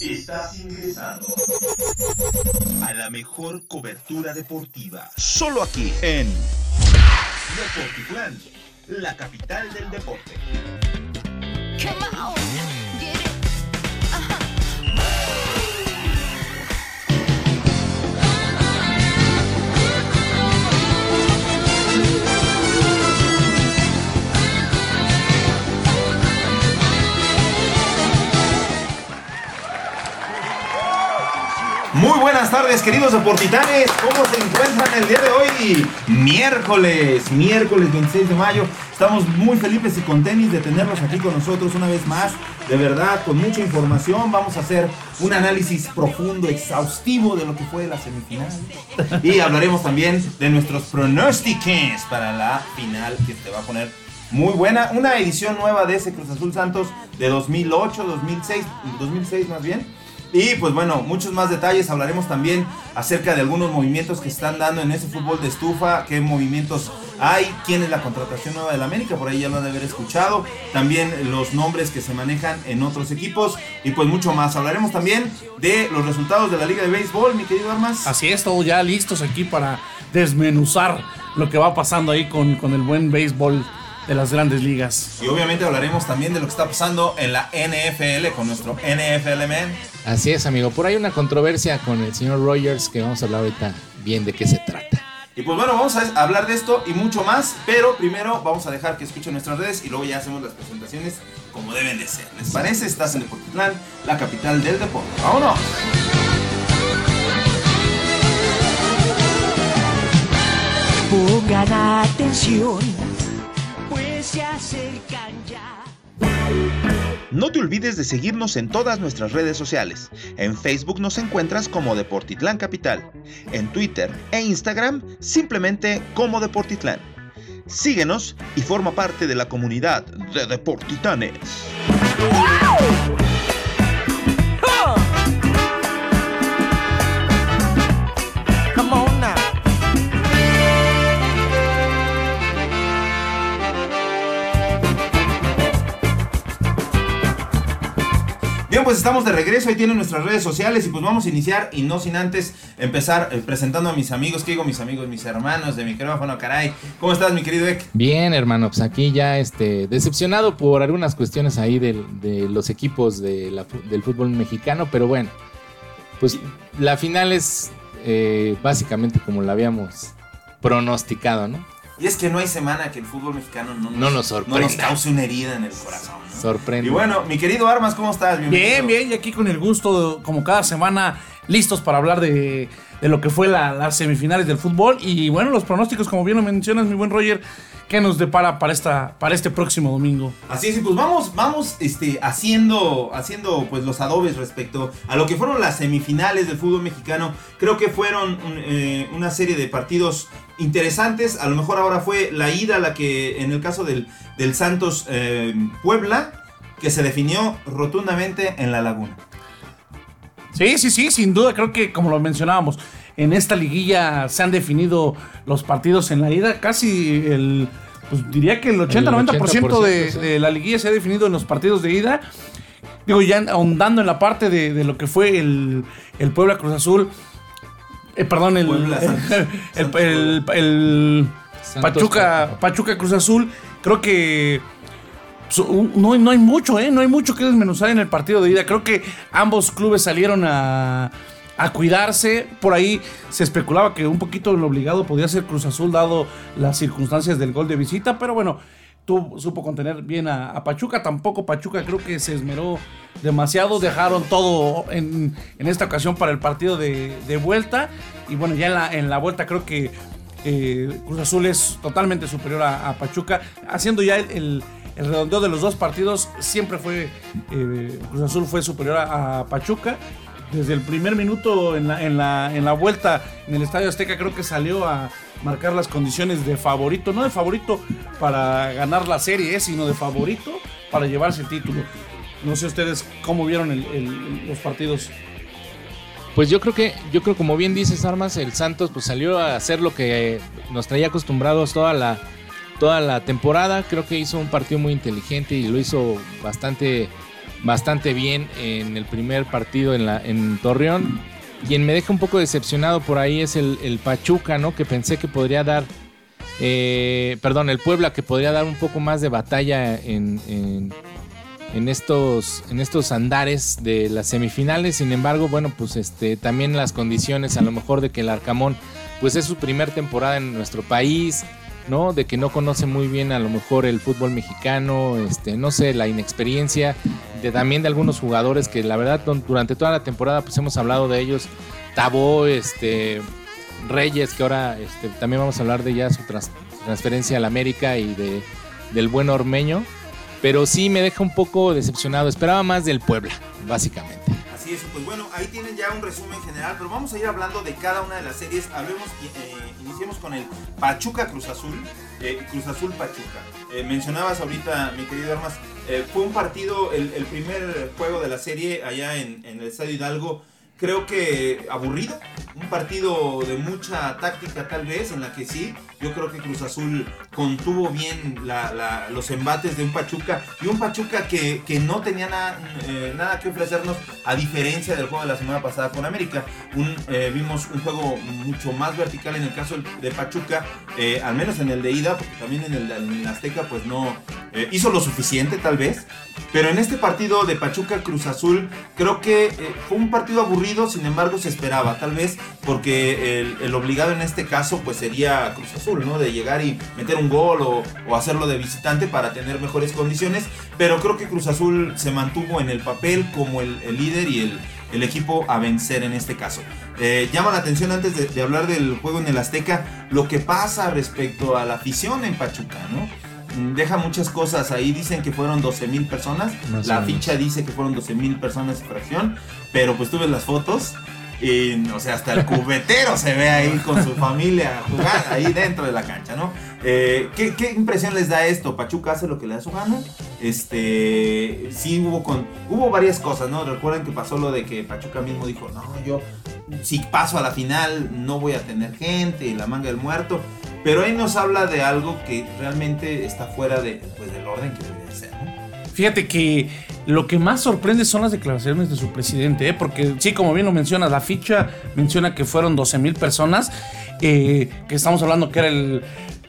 Estás ingresando a la mejor cobertura deportiva. Solo aquí en Deportitlán, la capital del deporte. Muy buenas tardes, queridos deportitanes. ¿Cómo se encuentran el día de hoy? Miércoles, miércoles 26 de mayo. Estamos muy felices y contentos de tenerlos aquí con nosotros una vez más. De verdad, con mucha información. Vamos a hacer un análisis profundo, exhaustivo de lo que fue la semifinal. Y hablaremos también de nuestros pronósticos para la final que te va a poner muy buena. Una edición nueva de ese Cruz Azul Santos de 2008, 2006, 2006 más bien y pues bueno, muchos más detalles. Hablaremos también acerca de algunos movimientos que están dando en ese fútbol de estufa. ¿Qué movimientos hay? ¿Quién es la contratación nueva del América? Por ahí ya lo han de haber escuchado. También los nombres que se manejan en otros equipos. Y pues mucho más. Hablaremos también de los resultados de la Liga de Béisbol, mi querido Armas. Así es, todos ya listos aquí para desmenuzar lo que va pasando ahí con, con el buen béisbol de las grandes ligas. Y obviamente hablaremos también de lo que está pasando en la NFL con nuestro NFL Man. Así es, amigo. Por ahí una controversia con el señor Rogers que vamos a hablar ahorita bien de qué se trata. Y pues bueno, vamos a hablar de esto y mucho más, pero primero vamos a dejar que escuchen nuestras redes y luego ya hacemos las presentaciones como deben de ser. ¿Les parece? Estás en Deportitlán, la capital del deporte. ¡Vámonos! Pongan atención se acercan ya. No te olvides de seguirnos en todas nuestras redes sociales. En Facebook nos encuentras como Deportitlán Capital. En Twitter e Instagram simplemente como Deportitlán. Síguenos y forma parte de la comunidad de Deportitanes. Pues estamos de regreso, ahí tienen nuestras redes sociales y pues vamos a iniciar y no sin antes empezar eh, presentando a mis amigos, ¿qué digo mis amigos, mis hermanos de micrófono, caray? ¿Cómo estás mi querido Ek? Bien hermano, pues aquí ya este, decepcionado por algunas cuestiones ahí de los equipos del fútbol mexicano, pero bueno, pues la final es eh, básicamente como la habíamos pronosticado, ¿no? Y es que no hay semana que el fútbol mexicano no nos, no nos cause una herida en el corazón. Sorprende. Y bueno, mi querido Armas, ¿cómo estás? Bien, bien, y aquí con el gusto, como cada semana, listos para hablar de, lo que fue las semifinales del fútbol. Y bueno, los pronósticos, como bien lo mencionas, mi buen Roger, ¿qué nos depara para, esta, para este próximo domingo? Así es, pues vamos, vamos este, haciendo, haciendo pues, los adobes respecto a lo que fueron las semifinales del fútbol mexicano. Creo que fueron eh, una serie de partidos interesantes. A lo mejor ahora fue la ida la que, en el caso del, del Santos eh, Puebla, que se definió rotundamente en la laguna. Sí, sí, sí, sin duda. Creo que, como lo mencionábamos, en esta liguilla se han definido los partidos en la ida. Casi el, pues diría que el 80-90% de, de la liguilla se ha definido en los partidos de ida. Digo, ya ahondando en la parte de, lo que fue el, el Puebla Cruz Azul eh, perdón, el, el, Pachuca, Pachuca Cruz Azul. Creo que no, no, hay mucho, ¿eh? No hay mucho que desmenuzar en el partido de ida. Creo que ambos clubes salieron a, a cuidarse. Por ahí se especulaba que un poquito lo obligado podía ser Cruz Azul dado las circunstancias del gol de visita. Pero bueno, supo contener bien a, Pachuca. Tampoco Pachuca creo que se esmeró demasiado. Dejaron todo en, esta ocasión para el partido de, vuelta. Y bueno, ya en la, en la vuelta creo que eh, Cruz Azul es totalmente superior a, Pachuca. Haciendo ya el, redondeo de los dos partidos, siempre fue eh, Cruz Azul fue superior a, Pachuca. Desde el primer minuto en la, en, la, en la vuelta en el Estadio Azteca creo que salió a, marcar las condiciones de favorito, no de favorito para ganar la serie, eh, sino de favorito para llevarse el título. No sé ustedes cómo vieron los partidos. Pues yo creo que, yo creo como bien dices Armas, el Santos pues salió a hacer lo que nos traía acostumbrados toda la, toda la temporada. Creo que hizo un partido muy inteligente y lo hizo bastante bastante bien en el primer partido en, en Torreón. Quien me deja un poco decepcionado por ahí es el, Pachuca, ¿no? Que pensé que podría dar, eh, perdón, el Puebla, que podría dar un poco más de batalla en, en, en estos, en estos andares de las semifinales. Sin embargo, bueno, pues este, también las condiciones a lo mejor de que el Arcamón, pues es su primer temporada en nuestro país. ¿No? De que no conoce muy bien a lo mejor el fútbol mexicano, este, no sé, la inexperiencia de también de algunos jugadores que la verdad durante toda la temporada pues hemos hablado de ellos, Tabó, este, Reyes, que ahora este, también vamos a hablar de ya su transferencia al América y de, del buen Ormeño, pero sí me deja un poco decepcionado, esperaba más del Puebla, básicamente. Pues bueno, ahí tienen ya un resumen general, pero vamos a ir hablando de cada una de las series. Hablemos, eh, iniciemos con el Pachuca Cruz Azul, eh, Cruz Azul Pachuca. Eh, mencionabas ahorita, mi querido Armas, eh, fue un partido, el, el primer juego de la serie allá en, en el Estadio Hidalgo, creo que aburrido, un partido de mucha táctica tal vez, en la que sí, yo creo que Cruz Azul contuvo bien los embates de un Pachuca y un Pachuca que, que no tenía nada, eh, nada que ofrecernos a diferencia del juego de la semana pasada con América. Eh, vimos un juego mucho más vertical en el caso de Pachuca, eh, al menos en el de ida, porque también en el de en Azteca pues no eh, hizo lo suficiente tal vez. Pero en este partido de Pachuca Cruz Azul creo que fue un partido aburrido, sin embargo se esperaba, tal vez porque el, el obligado en este caso pues sería Cruz Azul, ¿no? De llegar y meter un gol o, o hacerlo de visitante para tener mejores condiciones, pero creo que Cruz Azul se mantuvo en el papel como el, el líder y el, el equipo a vencer en este caso. Eh, llama la atención antes de, de hablar del juego en el Azteca, lo que pasa respecto a la afición en Pachuca, ¿no? Mm, Deja muchas cosas ahí, dicen que fueron 12 mil personas, Más la ficha dice que fueron 12 mil personas y fracción, pero pues tú ves las fotos y, o sea, hasta el cubetero se ve ahí con su familia jugar ahí dentro de la cancha, ¿no? Eh, ¿qué, impresión les da esto? Pachuca hace lo que le da su gana. Este, sí hubo con, hubo varias cosas, ¿no? Recuerden que pasó lo de que Pachuca mismo dijo, no, yo si paso a la final no voy a tener gente y la manga del muerto. Pero ahí nos habla de algo que realmente está fuera de, pues, del orden que debería ser, ¿no? Fíjate que lo que más sorprende son las declaraciones de su presidente, ¿eh? porque sí, como bien lo menciona, la ficha menciona que fueron 12 mil personas, eh, que estamos hablando que era el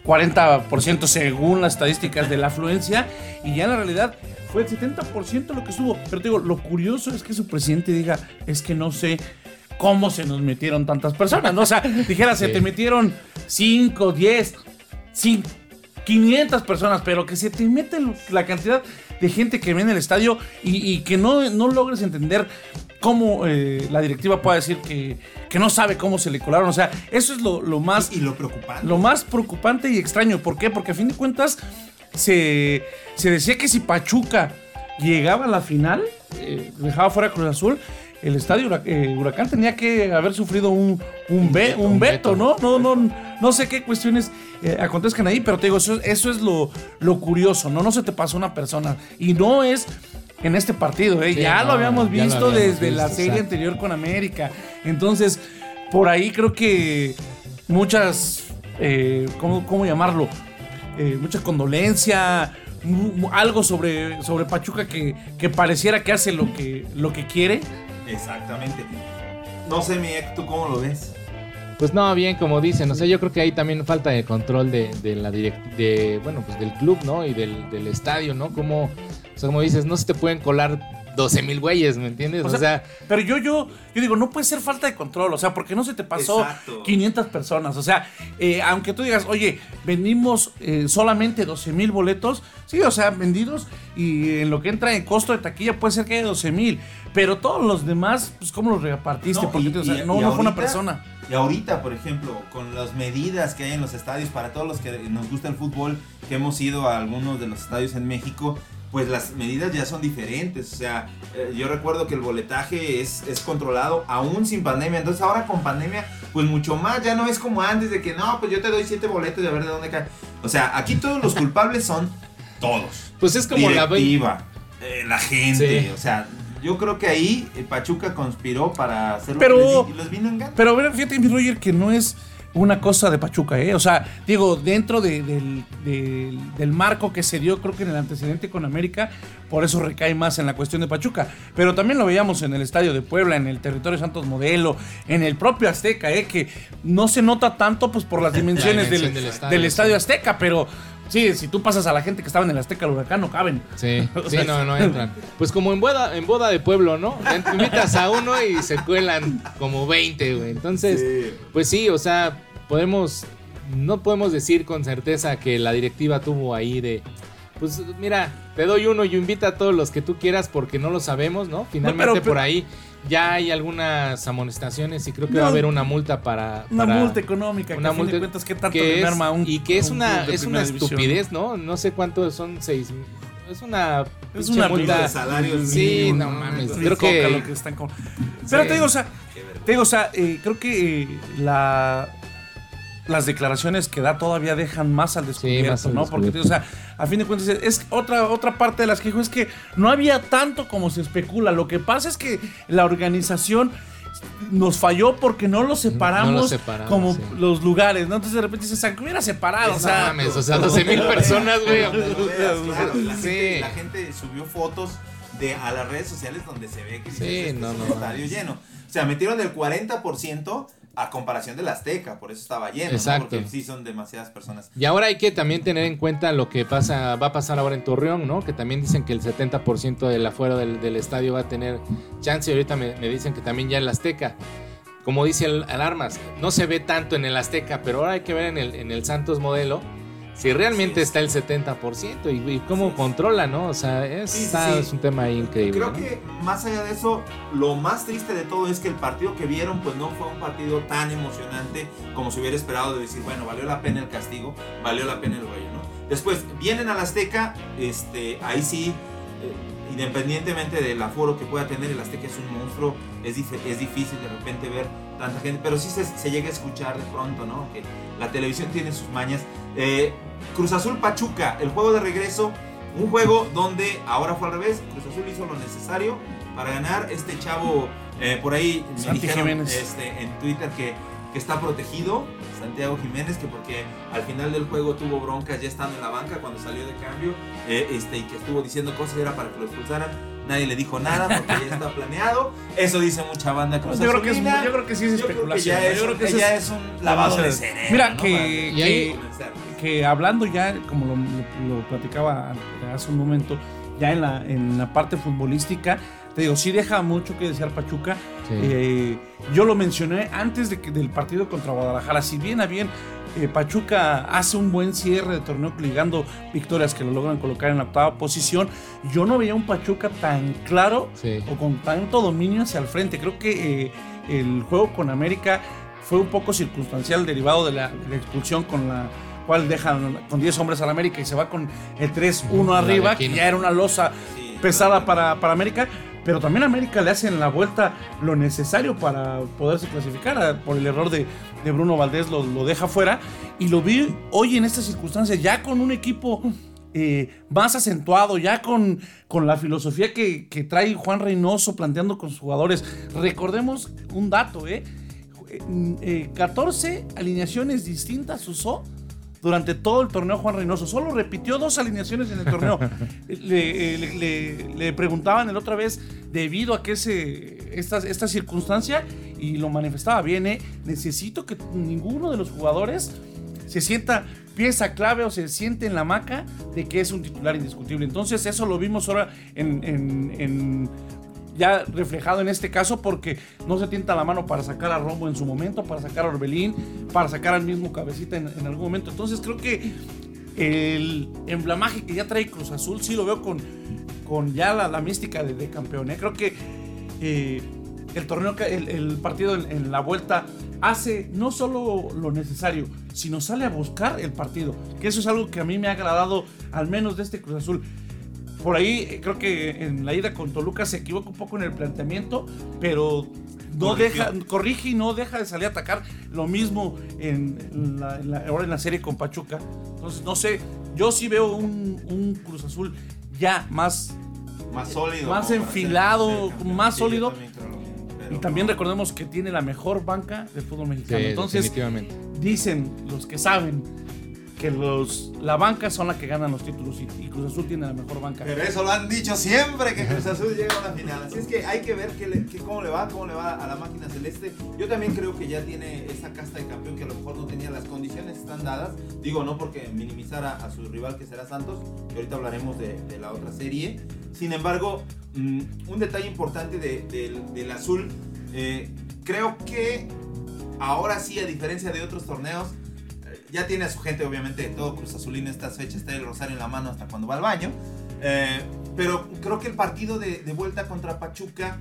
40% según las estadísticas de la afluencia, y ya en la realidad fue el 70% lo que estuvo. Pero te digo, lo curioso es que su presidente diga, es que no sé cómo se nos metieron tantas personas, ¿no? O sea, dijera, se Sí. te metieron 5, 10, 5, 500 personas, pero que se te mete la cantidad de gente que viene al estadio y, y que no, no logres entender cómo eh, la directiva puede decir que, que no sabe cómo se le colaron. O sea, eso es lo, lo más Y lo preocupante. lo más preocupante y extraño. ¿Por qué? Porque a fin de cuentas se, se decía que si Pachuca llegaba a la final, eh, dejaba fuera Cruz Azul, el estadio Hurac- eh, Huracán tenía que haber sufrido un, un, ve- veto, un. ¿no? No, no, no sé qué cuestiones eh, acontezcan ahí, pero te digo, eso, eso es lo, lo curioso, ¿no? No se te pasó una persona. Y no es en este partido, ¿eh? Sí, ya lo no, habíamos ya lo visto desde la serie exacto. anterior con América. Entonces, por ahí creo que muchas, eh, ¿cómo, cómo llamarlo? Eh, mucha condolencia, algo sobre, sobre Pachuca que, que pareciera que hace lo que, lo que quiere. Exactamente. No sé, mi ¿tú cómo lo ves? Pues no, bien, como dicen, o sea, yo creo que ahí también falta de control de, de la direct de, bueno, pues del club, ¿no? Y del, del estadio, ¿no? Como, o sea, como dices, no se te pueden colar 12 mil güeyes, ¿me entiendes? O O sea, Pero yo, yo, yo digo, no puede ser falta de control, o sea, porque no se te pasó Exacto. 500 personas, o sea, eh, aunque tú digas, oye, vendimos eh, solamente 12 mil boletos, sí, o sea, vendidos y en lo que entra en costo de taquilla puede ser que haya 12 mil, pero todos los demás, pues, ¿cómo los repartiste? No, porque y- o sea, y- no, y no fue una persona. Y ahorita, por ejemplo, con las medidas que hay en los estadios, para todos los que nos gusta el fútbol, que hemos ido a algunos de los estadios en México, pues las medidas ya son diferentes. O sea, eh, yo recuerdo que el boletaje es, es controlado aún sin pandemia. Entonces ahora con pandemia, pues mucho más. Ya no es como antes de que no, pues yo te doy siete boletos y a ver de dónde cae. O sea, aquí todos los culpables son todos. pues es como la Directiva, eh, la gente. Sí. O sea, yo creo que ahí eh, Pachuca conspiró para hacer lo Pero- que les, di- les vino en gana. Pero a ver, fíjate, mi Roger, que no es, una cosa de Pachuca, ¿eh? O sea, digo, dentro de- del, del- del marco que se dio, creo que en el antecedente con América, por eso recae más en la cuestión de Pachuca. Pero también lo veíamos en el estadio de Puebla, en el territorio Santos Modelo, en el propio Azteca, ¿eh? Que no se nota tanto, pues, por las dimensiones dimensión del, del estadio, del estadio. Azteca, pero. Sí, si tú pasas a la gente que estaba en el Azteca al huracán, no caben. Sí, O sí, sea, no, no entran. Pues como en boda, en boda de pueblo, ¿no? Te Invitas a uno y se cuelan como 20, güey. Entonces, Sí. pues sí, o sea, podemos, no podemos decir con certeza que la directiva tuvo ahí de, pues mira, te doy uno y invita a todos los que tú quieras porque no lo sabemos, ¿no? Finalmente pero- por ahí ya hay algunas amonestaciones y creo que No. va a haber una multa para... Una para- multa económica, una que a fin de multa cuentas, ¿qué tanto que le es- merma a un y que es un una es una división? estupidez, ¿no? No sé cuánto son seis es una Es una multa. de salarios Sí, no ¿no? mames. Creo que lo que están con- Pero Sí. te digo, o sea, te digo, o sea, eh, creo que eh, la las declaraciones que da todavía dejan más al descubierto, más al ¿no? Porque, o sea, a fin de cuentas, es otra, otra parte de las que dijo es que no había tanto como se especula. Lo que pasa es que la organización nos falló porque no lo separamos, separamos, como sí. los lugares, ¿no? Entonces de repente dices, "Ah, que hubiera separado, o No sea, mames, o sea, 12 mil personas, güey. La, Sí. gente, la gente subió fotos de, a las redes sociales donde se ve que Sí, "Este no, no, estadio mames. lleno. O sea, metieron el 40% a comparación del Azteca, por eso estaba lleno, ¿no? Exacto. Porque sí son demasiadas personas. Y ahora hay que también tener en cuenta lo que pasa, va a pasar ahora en Torreón, ¿no? Que también dicen que el 70% del afuera del, del estadio va a tener chance. Y ahorita me, me dicen que también ya el Azteca. Como dice el Alarmas, no se ve tanto en el Azteca, pero ahora hay que ver en el, en el Santos modelo si realmente Sí. está el 70% y, y cómo Sí. controla, ¿no? O sea, es, Sí, un tema increíble. Creo ¿no? que más allá de eso, lo más triste de todo es que el partido que vieron, pues no fue un partido tan emocionante como se hubiera esperado de decir, bueno, valió la pena el castigo, valió la pena el rollo, ¿no? Después, vienen al Azteca, este, ahí sí, eh, independientemente del aforo que pueda tener, el Azteca es un monstruo, es, es difícil de repente ver tanta gente, pero sí se, se llega a escuchar de pronto, ¿no? Que la televisión tiene sus mañas. Eh, Cruz Azul Pachuca, el juego de regreso, un juego donde ahora fue al revés, Cruz Azul hizo lo necesario para ganar. Este chavo, eh, por ahí me Santi dijeron Jiménez. este, en Twitter que, que está protegido, Santiago Jiménez, que porque al final del juego tuvo broncas ya estando en la banca cuando salió de cambio, eh, este, y que estuvo diciendo cosas era para que lo expulsaran. Nadie le dijo nada porque ya está planeado. Eso dice mucha banda Cruz yo creo, que es, yo creo que sí es Yo creo que especulación. ya es, Yo creo que que eso ya es- es un lavado de cerebro. Mira, ¿no? que- ahí- que hablando ya, como lo, lo- lo platicaba hace un momento, ya en la, en la parte futbolística, te digo, sí deja mucho que desear Pachuca. Sí. Eh, yo lo mencioné antes de que, del partido contra Guadalajara. Si bien a bien eh, Pachuca hace un buen cierre de torneo ligando victorias que lo logran colocar en la octava posición, yo no veía un Pachuca tan claro Sí. o con tanto dominio hacia el frente. Creo que eh, el juego con América fue un poco circunstancial derivado de la, de la expulsión con la cual dejan con 10 hombres al América y se va con el 3-1 La arriba, que ya era una losa Sí, pesada claro. para, para América. Pero también América le hace en la vuelta lo necesario para poderse clasificar. Ah, Por el error de, Bruno Valdés lo, deja fuera. Y lo vi hoy en esta circunstancia, ya con un equipo eh, más acentuado, ya con, con la filosofía que, que trae Juan Reynoso planteando con sus jugadores. Recordemos un dato, ¿eh? Eh, eh, 14 alineaciones distintas usó durante todo el torneo Juan Reynoso. Solo repitió dos alineaciones en el torneo. le, le- le- le preguntaban el otra vez debido a que se, esta, esta circunstancia y lo manifestaba bien. ¿eh? Necesito que ninguno de los jugadores se sienta pieza clave o se siente en la maca de que es un titular indiscutible. Entonces eso lo vimos ahora en, en- en- ya reflejado en este caso porque no se tienta la mano para sacar a Romo en su momento, para sacar a Orbelín, para sacar al mismo Cabecita en, algún momento. Entonces creo que el emblamaje que ya trae Cruz Azul sí lo veo con, con ya la, la mística de, campeón. ¿eh? Creo que eh, el torneo, el partido en, en la vuelta hace no solo lo necesario, sino sale a buscar el partido. Que eso es algo que a mí me ha agradado, al menos de este Cruz Azul. Por ahí creo que en la ida con Toluca se equivoca un poco en el planteamiento, pero no deja, corrige y no deja de salir a atacar. Lo mismo en, en la, en la- ahora en la serie con Pachuca. Entonces, no sé, yo sí veo un, un Cruz Azul ya más más sólido. más enfilado, ser- ser campeón. más sólido. también creo Y también no. recordemos que tiene la mejor banca del fútbol mexicano. Sí, Entonces, definitivamente. dicen los que saben que los la banca son la que ganan los títulos y, Cruz Azul tiene la mejor banca. Pero eso lo han dicho siempre que Cruz Azul llega a una final. Así es que hay que ver cómo le va, cómo le va a la máquina celeste. Yo también creo que ya tiene esa casta de campeón que a lo mejor no tenía las condiciones están dadas. Digo, no porque minimizara a su rival que será Santos, que ahorita hablaremos de, la otra serie. Sin embargo, mm, un detalle importante de- del- azul, eh, creo que ahora sí, a diferencia de otros torneos, ya tiene a su gente, obviamente, todo Cruz Azulino en estas fechas, está el rosario en la mano hasta cuando va al baño. Eh, pero creo que el partido de, de vuelta contra Pachuca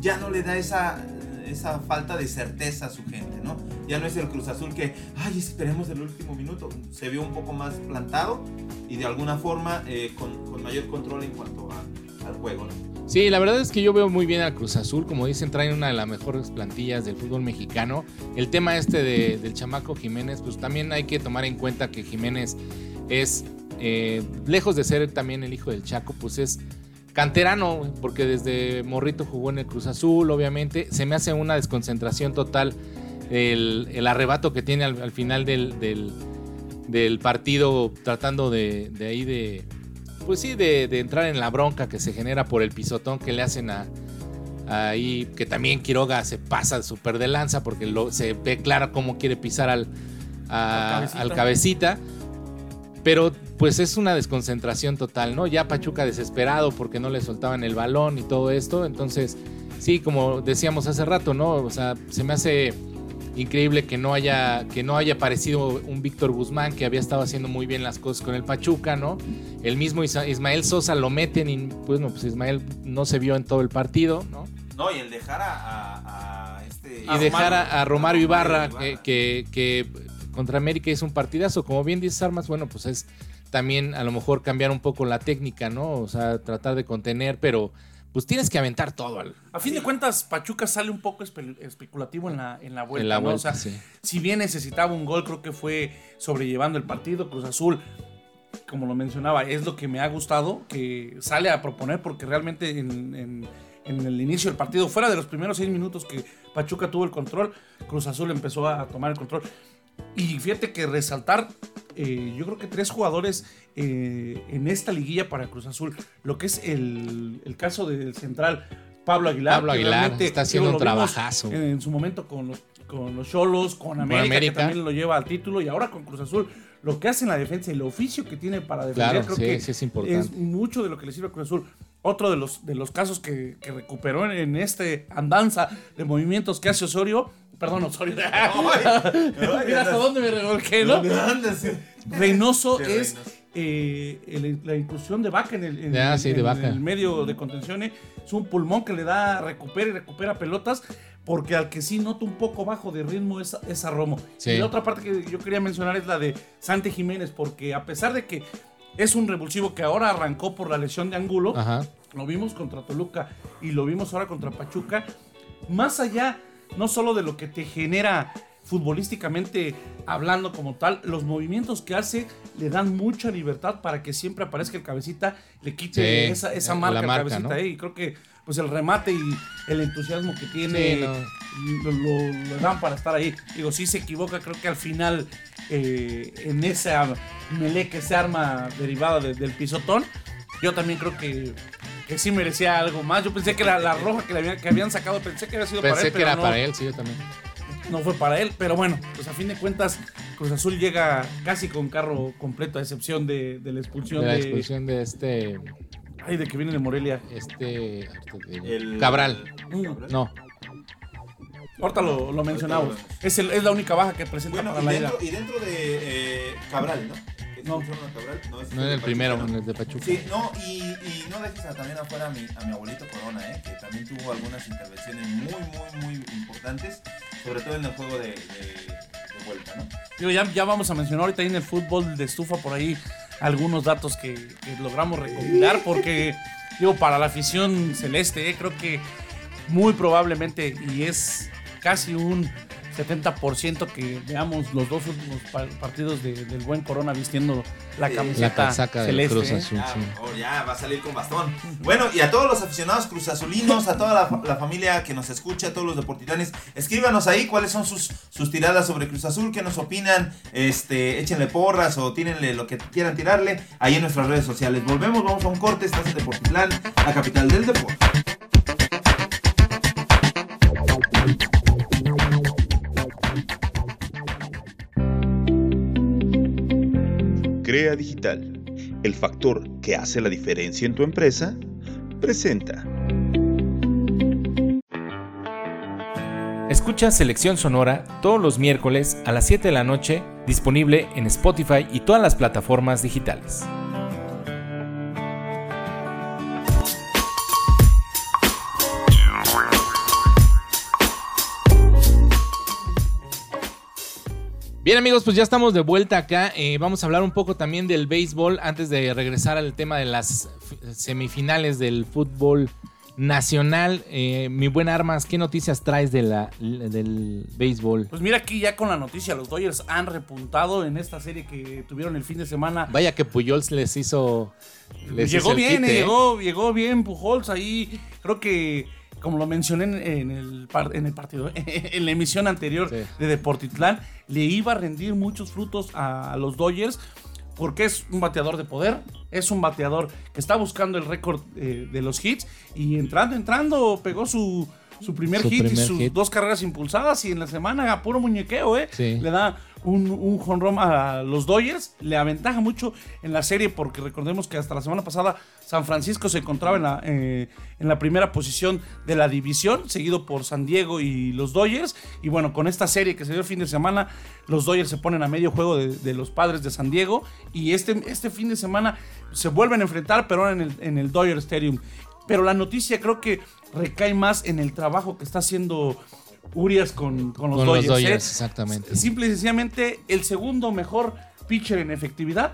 ya no le da esa, esa falta de certeza a su gente, ¿no? Ya no es el Cruz Azul que, ay, esperemos el último minuto. Se vio un poco más plantado y de alguna forma eh, con, con mayor control en cuanto a- al juego, ¿no? Sí, la verdad es que yo veo muy bien a Cruz Azul. Como dicen, traen una de las mejores plantillas del fútbol mexicano. El tema este de- del chamaco Jiménez, pues también hay que tomar en cuenta que Jiménez es, eh, lejos de ser también el hijo del Chaco, pues es canterano, porque desde Morrito jugó en el Cruz Azul, obviamente. Se me hace una desconcentración total el, arrebato que tiene al, al final del, partido, tratando de ahí de, pues sí, de, de entrar en la bronca que se genera por el pisotón que le hacen a ahí, que también Quiroga se pasa súper de lanza porque lo, se ve claro cómo quiere pisar al, a- Al cabecita. al cabecita. Pero pues es una desconcentración total, ¿no? Ya Pachuca desesperado porque no le soltaban el balón y todo esto. Entonces, sí, como decíamos hace rato, ¿no? O sea, se me hace increíble que no haya que no haya aparecido un Víctor Guzmán que había estado haciendo muy bien las cosas con el Pachuca, ¿no? El mismo Ismael Sosa lo meten y pues no, pues Ismael no se vio en todo el partido, ¿no? No, y el dejar a, a- a este... Y dejar a, a Romario Ibarra, Ibarra. que, que- que contra América es un partidazo. Como bien dices, Armas, bueno, pues es también a lo mejor cambiar un poco la técnica, ¿no? O sea, tratar de contener, pero pues tienes que aventar todo al, A fin de cuentas, Pachuca sale un poco espe- especulativo en la, en la vuelta. en la ¿no? O vuelta. sea, sí. si bien necesitaba un gol, creo que fue sobrellevando el partido. Cruz Azul, como lo mencionaba, es lo que me ha gustado, que sale a proponer, porque realmente en, en- en el inicio del partido, fuera de los primeros seis minutos que Pachuca tuvo el control, Cruz Azul empezó a tomar el control. Y fíjate que resaltar, eh, yo creo que tres jugadores eh, en esta liguilla para Cruz Azul, lo que es el, el caso del central. Pablo Aguilar, Pablo Aguilar está haciendo un trabajazo. En, en su momento con los, con los Cholos, con América, América. que también lo lleva al título, y ahora con Cruz Azul. Lo que hace en la defensa y el oficio que tiene para defender, Claro, creo sí, que sí es importante. mucho de lo que le sirve a Cruz Azul. Otro de los, de los casos que, que recuperó en, en este andanza de movimientos que hace Osorio, perdón, Osorio, mira hasta dónde me revolqué, ¿no? ¿Dónde andas? Reynoso Sí, es Reynoso. eh, el- la inclusión de Vaca en el, en- Ah, sí, de en Vaca. el medio de contención. eh. Es un pulmón que le da, recupera y recupera pelotas. Porque al que sí noto un poco bajo de ritmo es, es a Romo. Sí. Y la otra parte que yo quería mencionar es la de Santi Jiménez. Porque a pesar de que es un revulsivo que ahora arrancó por la lesión de Angulo, Ajá. lo vimos contra Toluca y lo vimos ahora contra Pachuca. Más allá, no solo de lo que te genera futbolísticamente hablando como tal, los movimientos que hace le dan mucha libertad para que siempre aparezca el cabecita, le quite Sí, esa, esa eh, marca, marca, cabecita. ¿no? eh, y creo que pues el remate y el entusiasmo que tiene Sí, no. lo, lo- lo dan para estar ahí. Digo, si se equivoca, creo que al final eh, en esa melee que se arma derivada de- del pisotón, yo también creo que, que sí merecía algo más. Yo pensé que la, la roja que, le habían, que habían sacado, pensé que había sido para Pensé él, que pero era no, para él, sí, yo también. No fue para él. Pero bueno, pues a fin de cuentas, Cruz Azul llega casi con carro completo, a excepción de, de la expulsión De la expulsión de este. ay, de que viene de Morelia. Este. El- Cabral. Mm. No. Ahorita lo, lo mencionamos. Es, el- es la única baja que presenta Bueno, para y la dentro, y dentro de eh, Cabral, ¿no? ¿Es No. Cabral? No, No es en el de primero, ¿no? el de Pachuca. Sí, no, y, y no dejes a- también afuera a mi, a mi abuelito Corona, ¿eh? que también tuvo algunas intervenciones muy, muy, muy importantes, sobre todo en el juego de, de- de vuelta, ¿no? Digo, ya, ya vamos a mencionar ahorita ahí en el fútbol de estufa por ahí algunos datos que, que logramos recopilar porque, digo, para la afición celeste, eh, creo que muy probablemente, y es casi un 70% que veamos los dos últimos pa- partidos de- del buen Corona vistiendo la camiseta La celeste. Cruz ¿eh? Azul. Ya, sí. favor, ya va a salir con bastón. Bueno, y a todos los aficionados cruzazulinos, a toda la familia que nos escucha, a todos los deportitanes, escríbanos ahí cuáles son sus, sus tiradas sobre Cruz Azul, qué nos opinan, este, échenle porras o tírenle lo que quieran tirarle ahí en nuestras redes sociales. Volvemos, vamos a un corte, estás en Deportitlán, la capital del deporte. Crea Digital, el factor que hace la diferencia en tu empresa, presenta. Escucha Selección Sonora todos los miércoles a las 7 de la noche, disponible en Spotify y todas las plataformas digitales. Bien amigos, pues ya estamos de vuelta acá. Eh, vamos a hablar un poco también del béisbol antes de regresar al tema de las semifinales del fútbol nacional. Eh, mi buen Armas, ¿qué noticias traes de la, del béisbol? Pues mira aquí ya con la noticia, los Dodgers han repuntado en esta serie que tuvieron el fin de semana. Vaya que Puyols les hizo... les llegó hizo bien, quite, ¿eh? llegó, llegó bien Pujols ahí. Creo que, como lo mencioné en, el, par- en el partido, en la emisión anterior Sí. de Deportitlán, le iba a rendir muchos frutos a, los Dodgers porque es un bateador de poder, es un bateador que está buscando el récord eh, de los hits y entrando, entrando, pegó su, su primer Su hit y sus hit. dos carreras impulsadas y en la semana a puro muñequeo, ¿eh? Sí. Le da un, un jonrón a los Dodgers, le aventaja mucho en la serie porque recordemos que hasta la semana pasada San Francisco se encontraba en la, eh, en la primera posición de la división, seguido por San Diego y los Dodgers. Y bueno, con esta serie que se dio el fin de semana, los Dodgers se ponen a medio juego de, de los padres de San Diego. Y este, este fin de semana se vuelven a enfrentar, pero ahora en el, en el Dodger Stadium. Pero la noticia creo que recae más en el trabajo que está haciendo Urias con, con los Con Dodgers. los ¿eh? Dodgers, exactamente. Simple y sencillamente el segundo mejor pitcher en efectividad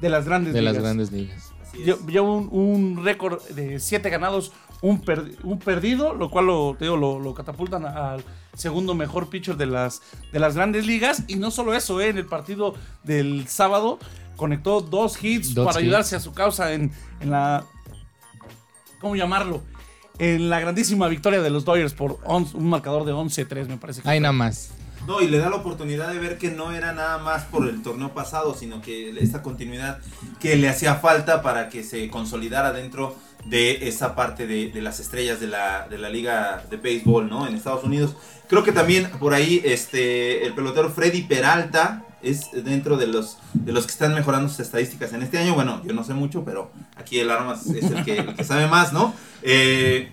de las grandes De las ligas. grandes ligas. Lle- Lleva un, un récord de siete ganados, un, per- un perdido, lo cual lo, te digo, lo, lo catapultan al segundo mejor pitcher de las, de las grandes ligas. Y no solo eso, ¿eh? en el partido del sábado conectó dos hits Dos para hits. ayudarse a su causa en, en la... ¿Cómo llamarlo? En la grandísima victoria de los Dodgers por 11 un marcador de 11-3, me parece que Ahí nada más. No, y le da la oportunidad de ver que no era nada más por el torneo pasado, sino que esta continuidad que le hacía falta para que se consolidara dentro de esa parte de, de las estrellas de la, de la liga de béisbol, ¿no? En Estados Unidos. Creo que también por ahí este, el pelotero Freddy Peralta es dentro de los, de los que están mejorando sus estadísticas en este año. Bueno, yo no sé mucho, pero aquí el Armas es el que, sabe más, ¿no? Eh,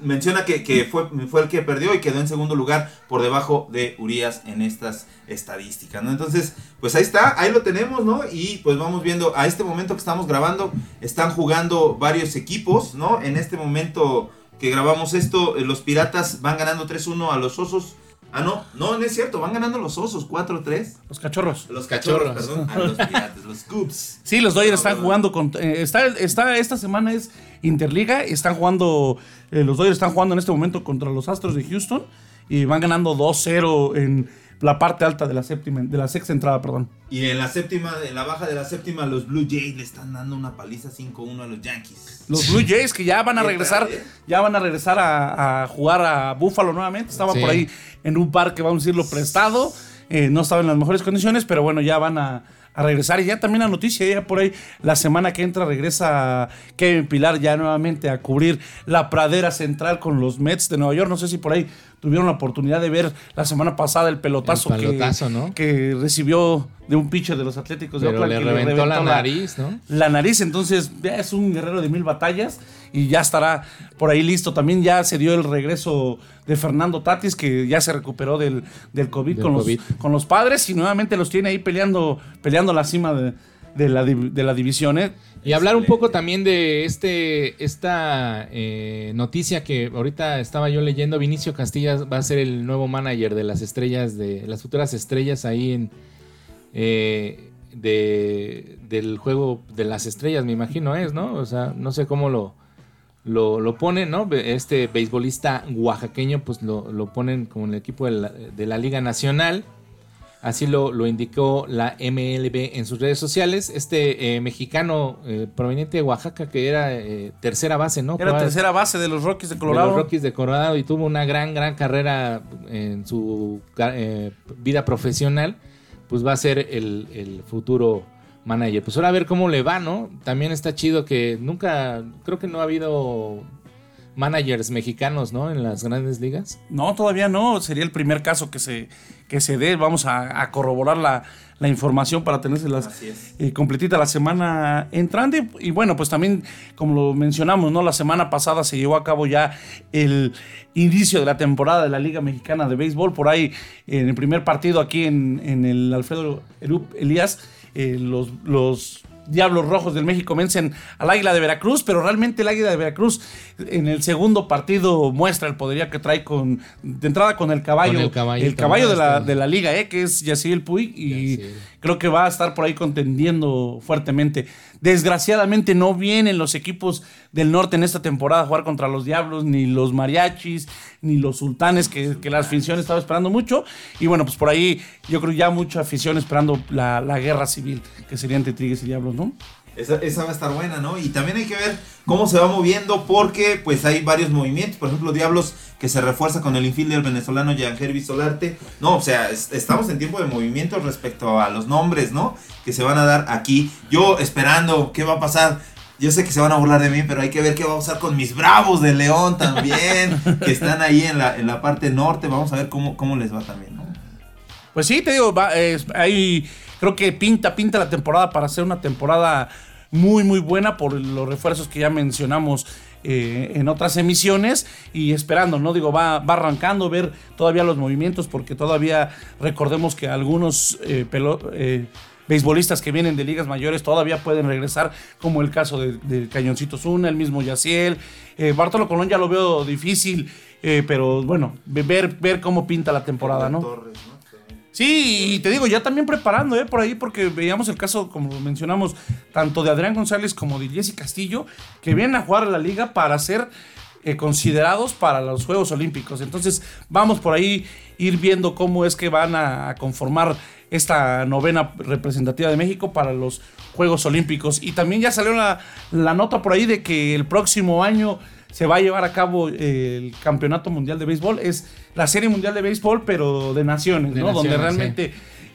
menciona que, que fue, fue el que perdió y quedó en segundo lugar por debajo de Urias en estas estadísticas, ¿no? Entonces, pues ahí está, ahí lo tenemos, ¿no? Y pues vamos viendo, a este momento que estamos grabando, están jugando varios equipos, ¿no? En este momento que grabamos esto, eh, los Piratas van ganando 3-1 a los Osos. Ah, no, no, no es cierto, van ganando los Osos 4-3. Los cachorros. Los cachorros, Cachorros. perdón, a los Piratas, los Cubs. Sí, los Dodgers No, están perdón. jugando con. eh, está, está, esta semana es Interliga. Están jugando. eh, los Dodgers están jugando en este momento contra los Astros de Houston. Y van ganando 2-0 en la parte alta de la séptima, de la sexta entrada, perdón. Y en la séptima, en la baja de la séptima, los Blue Jays le están dando una paliza 5-1 a los Yankees. Los Blue Jays que ya van a ¿Qué regresar, eh? ya van a regresar a, a jugar a Buffalo nuevamente. Estaba Sí. por ahí en un parque, vamos a decirlo, prestado. Eh, no estaba en las mejores condiciones, pero bueno, ya van a, a regresar. Y ya también la noticia, ya por ahí la semana que entra regresa Kevin Pilar ya nuevamente a cubrir la pradera central con los Mets de Nueva York. No sé si por ahí tuvieron la oportunidad de ver la semana pasada el pelotazo, El que- pelotazo, ¿no? que, recibió de un pitcher de los Atléticos de Oakland. le que reventó la nariz, ¿no? la nariz, entonces ya es un guerrero de mil batallas y ya estará por ahí listo. También ya se dio el regreso de Fernando Tatis, que ya se recuperó del, del COVID, Del con, COVID. Los, con los padres y nuevamente los tiene ahí peleando, peleando la cima de, de la, de la división. ¿eh? Y hablar un poco también de este esta eh, noticia que ahorita estaba yo leyendo. Vinicio Castilla va a ser el nuevo manager de las estrellas, de las futuras estrellas ahí en eh, de, del juego de las estrellas, me imagino es, ¿no? O sea, no sé cómo lo, lo, lo ponen, ¿no? Este beisbolista oaxaqueño, pues lo, lo ponen como en el equipo de la, de la Liga Nacional. Así lo, lo, indicó la MLB en sus redes sociales. Este eh, mexicano eh, proveniente de Oaxaca, que era eh, tercera base, ¿no? Era tercera base de los Rockies de Colorado. De los Rockies de Colorado y tuvo una gran, gran carrera en su vida profesional. Pues va a ser el, el futuro manager. Pues ahora a ver cómo le va, ¿no? También está chido que nunca, creo que no ha habido managers mexicanos, ¿no? En las grandes ligas. No, todavía no. Sería el primer caso que se, que se dé. Vamos a, a corroborar la, la, información para tenerlas eh, completita la semana entrante. Y bueno, pues también, como lo mencionamos, ¿no? La semana pasada se llevó a cabo ya el inicio de la temporada de la Liga Mexicana de Béisbol. Por ahí, en el primer partido aquí en, en el Alfredo Elías, eh, los, los Diablos Rojos del México vencen al Águila de Veracruz, pero realmente el Águila de Veracruz en el segundo partido muestra el poderío que trae con de entrada con el caballo, con el, el caballo de la, de la, liga, eh, que es Yaciel Puig, y. creo que va a estar por ahí contendiendo fuertemente. Desgraciadamente no vienen los equipos del norte en esta temporada a jugar contra los Diablos, ni los Mariachis, ni los Sultanes, que, que la afición estaba esperando mucho. Y bueno, pues por ahí yo creo ya mucha afición esperando la, la guerra civil, que sería entre Tigres y Diablos, ¿no? Esa, esa, va a estar buena, ¿no? Y también hay que ver cómo se va moviendo porque pues hay varios movimientos. Por ejemplo, Diablos que se refuerza con el infielder venezolano Jean Herby Solarte. No, o sea, es, estamos en tiempo de movimiento respecto a los nombres, ¿no? Que se van a dar aquí. Yo esperando qué va a pasar. Yo sé que se van a burlar de mí, pero hay que ver qué va a pasar con mis bravos de León también, que están ahí en la, en la parte norte. Vamos a ver cómo, cómo les va también, ¿no? Pues sí, te digo, va, es, hay creo que pinta, pinta la temporada para ser una temporada muy, muy buena por los refuerzos que ya mencionamos eh, en otras emisiones y esperando, ¿no? Digo, va, va arrancando, ver todavía los movimientos, porque todavía recordemos que algunos eh, eh, beisbolistas que vienen de ligas mayores todavía pueden regresar, como el caso de, de Cañoncito Zuna, el mismo Yaciel. Bartolo Colón ya lo veo difícil, pero bueno, ver, ver cómo pinta la temporada, ¿no? Sí, y te digo, ya también preparando, ¿eh? Por ahí, porque veíamos el caso, como mencionamos, tanto de Adrián González como de Jesse Castillo, que vienen a jugar a la liga para ser eh, considerados para los Juegos Olímpicos. Entonces, vamos por ahí ir viendo cómo es que van a conformar esta novena representativa de México para los Juegos Olímpicos. Y también ya salió la, la nota por ahí de que el próximo año se va a llevar a cabo el Campeonato Mundial de Béisbol. Es la Serie Mundial de Béisbol, pero de naciones, De ¿no? naciones, Donde realmente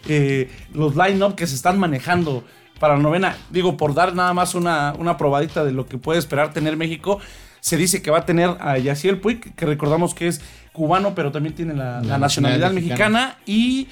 eh, los line-up que se están manejando para la novena, digo, por dar nada más una, una probadita de lo que puede esperar tener México, se dice que va a tener a Yaciel Puig, que recordamos que es cubano, pero también tiene la, la nacionalidad mexicana, y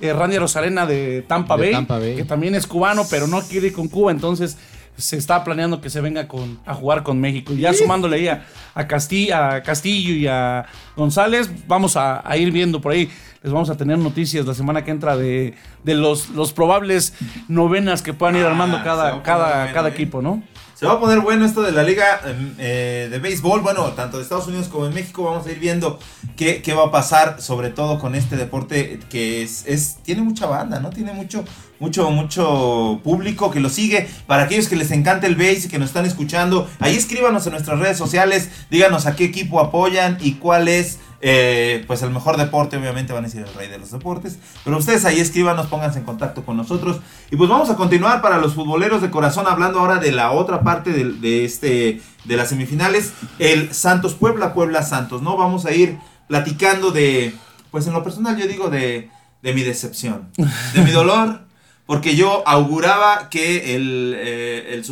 eh, Randy Rosarena de Tampa, De Bay, Tampa Bay. que también es cubano, pero no quiere ir con Cuba, entonces se está planeando que se venga con, a jugar con México. Y ya sumándole ahí a, a, Castillo, a Castillo y a González, vamos a, a, ir viendo por ahí. Les vamos a tener noticias la semana que entra de, de los, los probables novenas que puedan ir armando Ah, cada, cada, cada eh. equipo, ¿no? Se va a poner bueno esto de la liga eh, de béisbol, bueno, tanto de Estados Unidos como de México, vamos a ir viendo qué, qué va a pasar, sobre todo con este deporte que es, es, tiene mucha banda, ¿no? Tiene mucho, mucho, mucho público que lo sigue. Para aquellos que les encanta el béis y que nos están escuchando, ahí escríbanos en nuestras redes sociales, díganos a qué equipo apoyan y cuál es eh, pues el mejor deporte, obviamente van a decir el rey de los deportes. Pero ustedes ahí escríbanos, pónganse en contacto con nosotros. Y pues vamos a continuar para los futboleros de corazón, hablando ahora de la otra parte de, este, de las semifinales, el Santos Puebla, Puebla Santos, ¿no? Vamos a ir platicando de, pues en lo personal yo digo de, de mi decepción, de mi dolor, porque yo auguraba que el, eh, el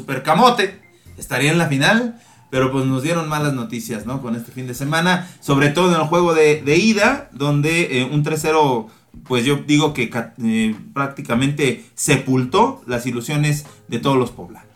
estaría en la final. Pero pues nos dieron malas noticias, ¿no? Con este fin de semana. Sobre todo en el juego de, de ida, donde eh, un 3-0, pues yo digo que eh, prácticamente sepultó las ilusiones de todos los poblanos.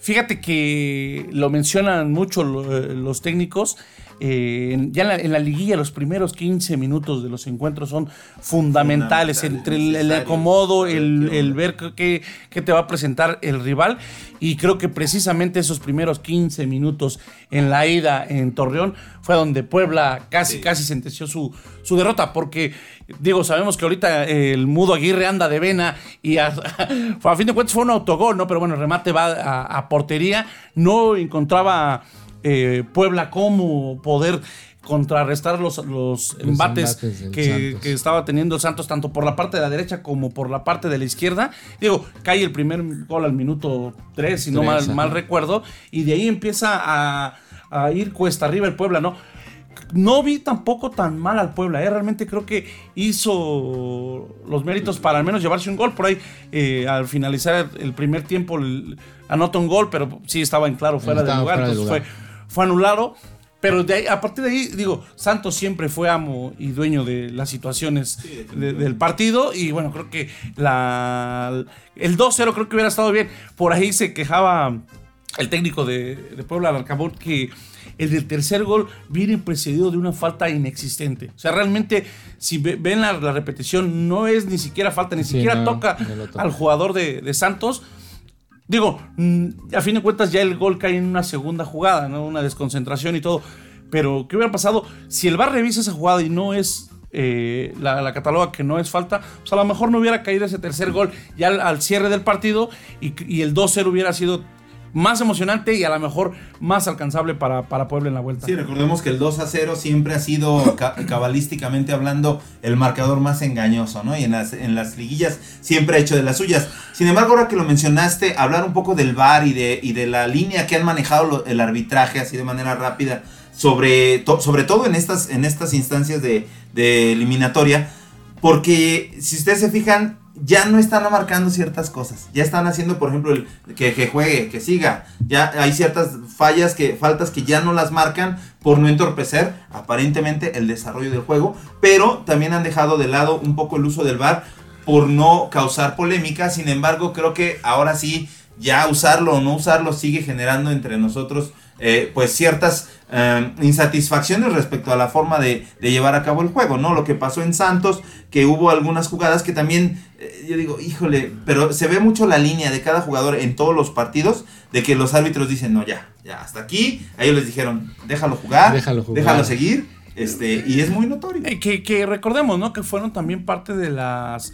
Fíjate que lo mencionan mucho lo, los técnicos. Eh, ya en la, en la, liguilla los primeros 15 minutos de los encuentros son fundamentales, entre el, el acomodo, el, el ver. qué, qué, te va a presentar el rival. Y creo que precisamente esos primeros 15 minutos en la ida en Torreón fue donde Puebla casi sí. casi sentenció su, su derrota. Porque digo, sabemos que ahorita el Mudo Aguirre anda de vena y a, a fin de cuentas fue un autogol, ¿no? Pero bueno, el remate va a, a portería, no encontraba eh, Puebla cómo poder contrarrestar los, los, embates, embates del que, que estaba teniendo el Santos tanto por la parte de la derecha como por la parte de la izquierda. Digo, cae el primer gol al minuto 3, si no mal, mal recuerdo, y de ahí empieza a, a ir cuesta arriba el Puebla, ¿no? No vi tampoco tan mal al Puebla, ¿eh? realmente creo que hizo los méritos para al menos llevarse un gol. Por ahí, eh, al finalizar el primer tiempo, el- anota un gol, pero sí estaba en claro fuera de Estaba lugar, fuera de entonces lugar. Fue, fue anulado. Pero de ahí, a partir de ahí, digo, Santos siempre fue amo y dueño de las situaciones de- del partido. Y bueno, creo que la, el 2-0 creo que hubiera estado bien. Por ahí se quejaba el técnico de, de Puebla, que el del tercer gol viene precedido de una falta inexistente. O sea, realmente, si ve- ven la, la repetición, no es ni siquiera falta, ni Sí, siquiera no, toca no lo toca. al jugador de, de Santos. Digo, mm, a fin de cuentas ya el gol cae en una segunda jugada, ¿no? Una desconcentración y todo. Pero, ¿qué hubiera pasado si el VAR revisa esa jugada y no es eh, la, la cataloga que no es falta? Pues a lo mejor no hubiera caído ese tercer gol ya al, cierre del partido y, y el 2-0 hubiera sido más emocionante y a lo mejor más alcanzable para, para Puebla en la vuelta. Sí, recordemos que el 2 a 0 siempre ha sido ca- cabalísticamente hablando el marcador más engañoso, ¿no? Y en las, en las liguillas siempre ha hecho de las suyas. Sin embargo, ahora que lo mencionaste, hablar un poco del VAR y de, y de la línea que han manejado el arbitraje así de manera rápida, sobre, sobre todo en estas, en estas instancias de, de eliminatoria, porque si ustedes se fijan, ya no están marcando ciertas cosas. Ya están haciendo, por ejemplo, el, que, juegue, que siga. Ya hay ciertas fallas, que, faltas que ya no las marcan por no entorpecer aparentemente el desarrollo del juego. Pero también han dejado de lado un poco el uso del VAR por no causar polémica. Sin embargo, creo que ahora sí, ya usarlo o no usarlo sigue generando entre nosotros eh, pues ciertas eh, insatisfacciones respecto a la forma de, de llevar a cabo el juego, ¿no? Lo que pasó en Santos, que hubo algunas jugadas que también, eh, yo digo, híjole, pero se ve mucho la línea de cada jugador en todos los partidos, de que los árbitros dicen, no, ya, ya, hasta aquí, a ellos les dijeron, déjalo jugar, Déjalo jugar. déjalo seguir, este, y es muy notorio. Eh, que, que recordemos, ¿no? Que fueron también parte de las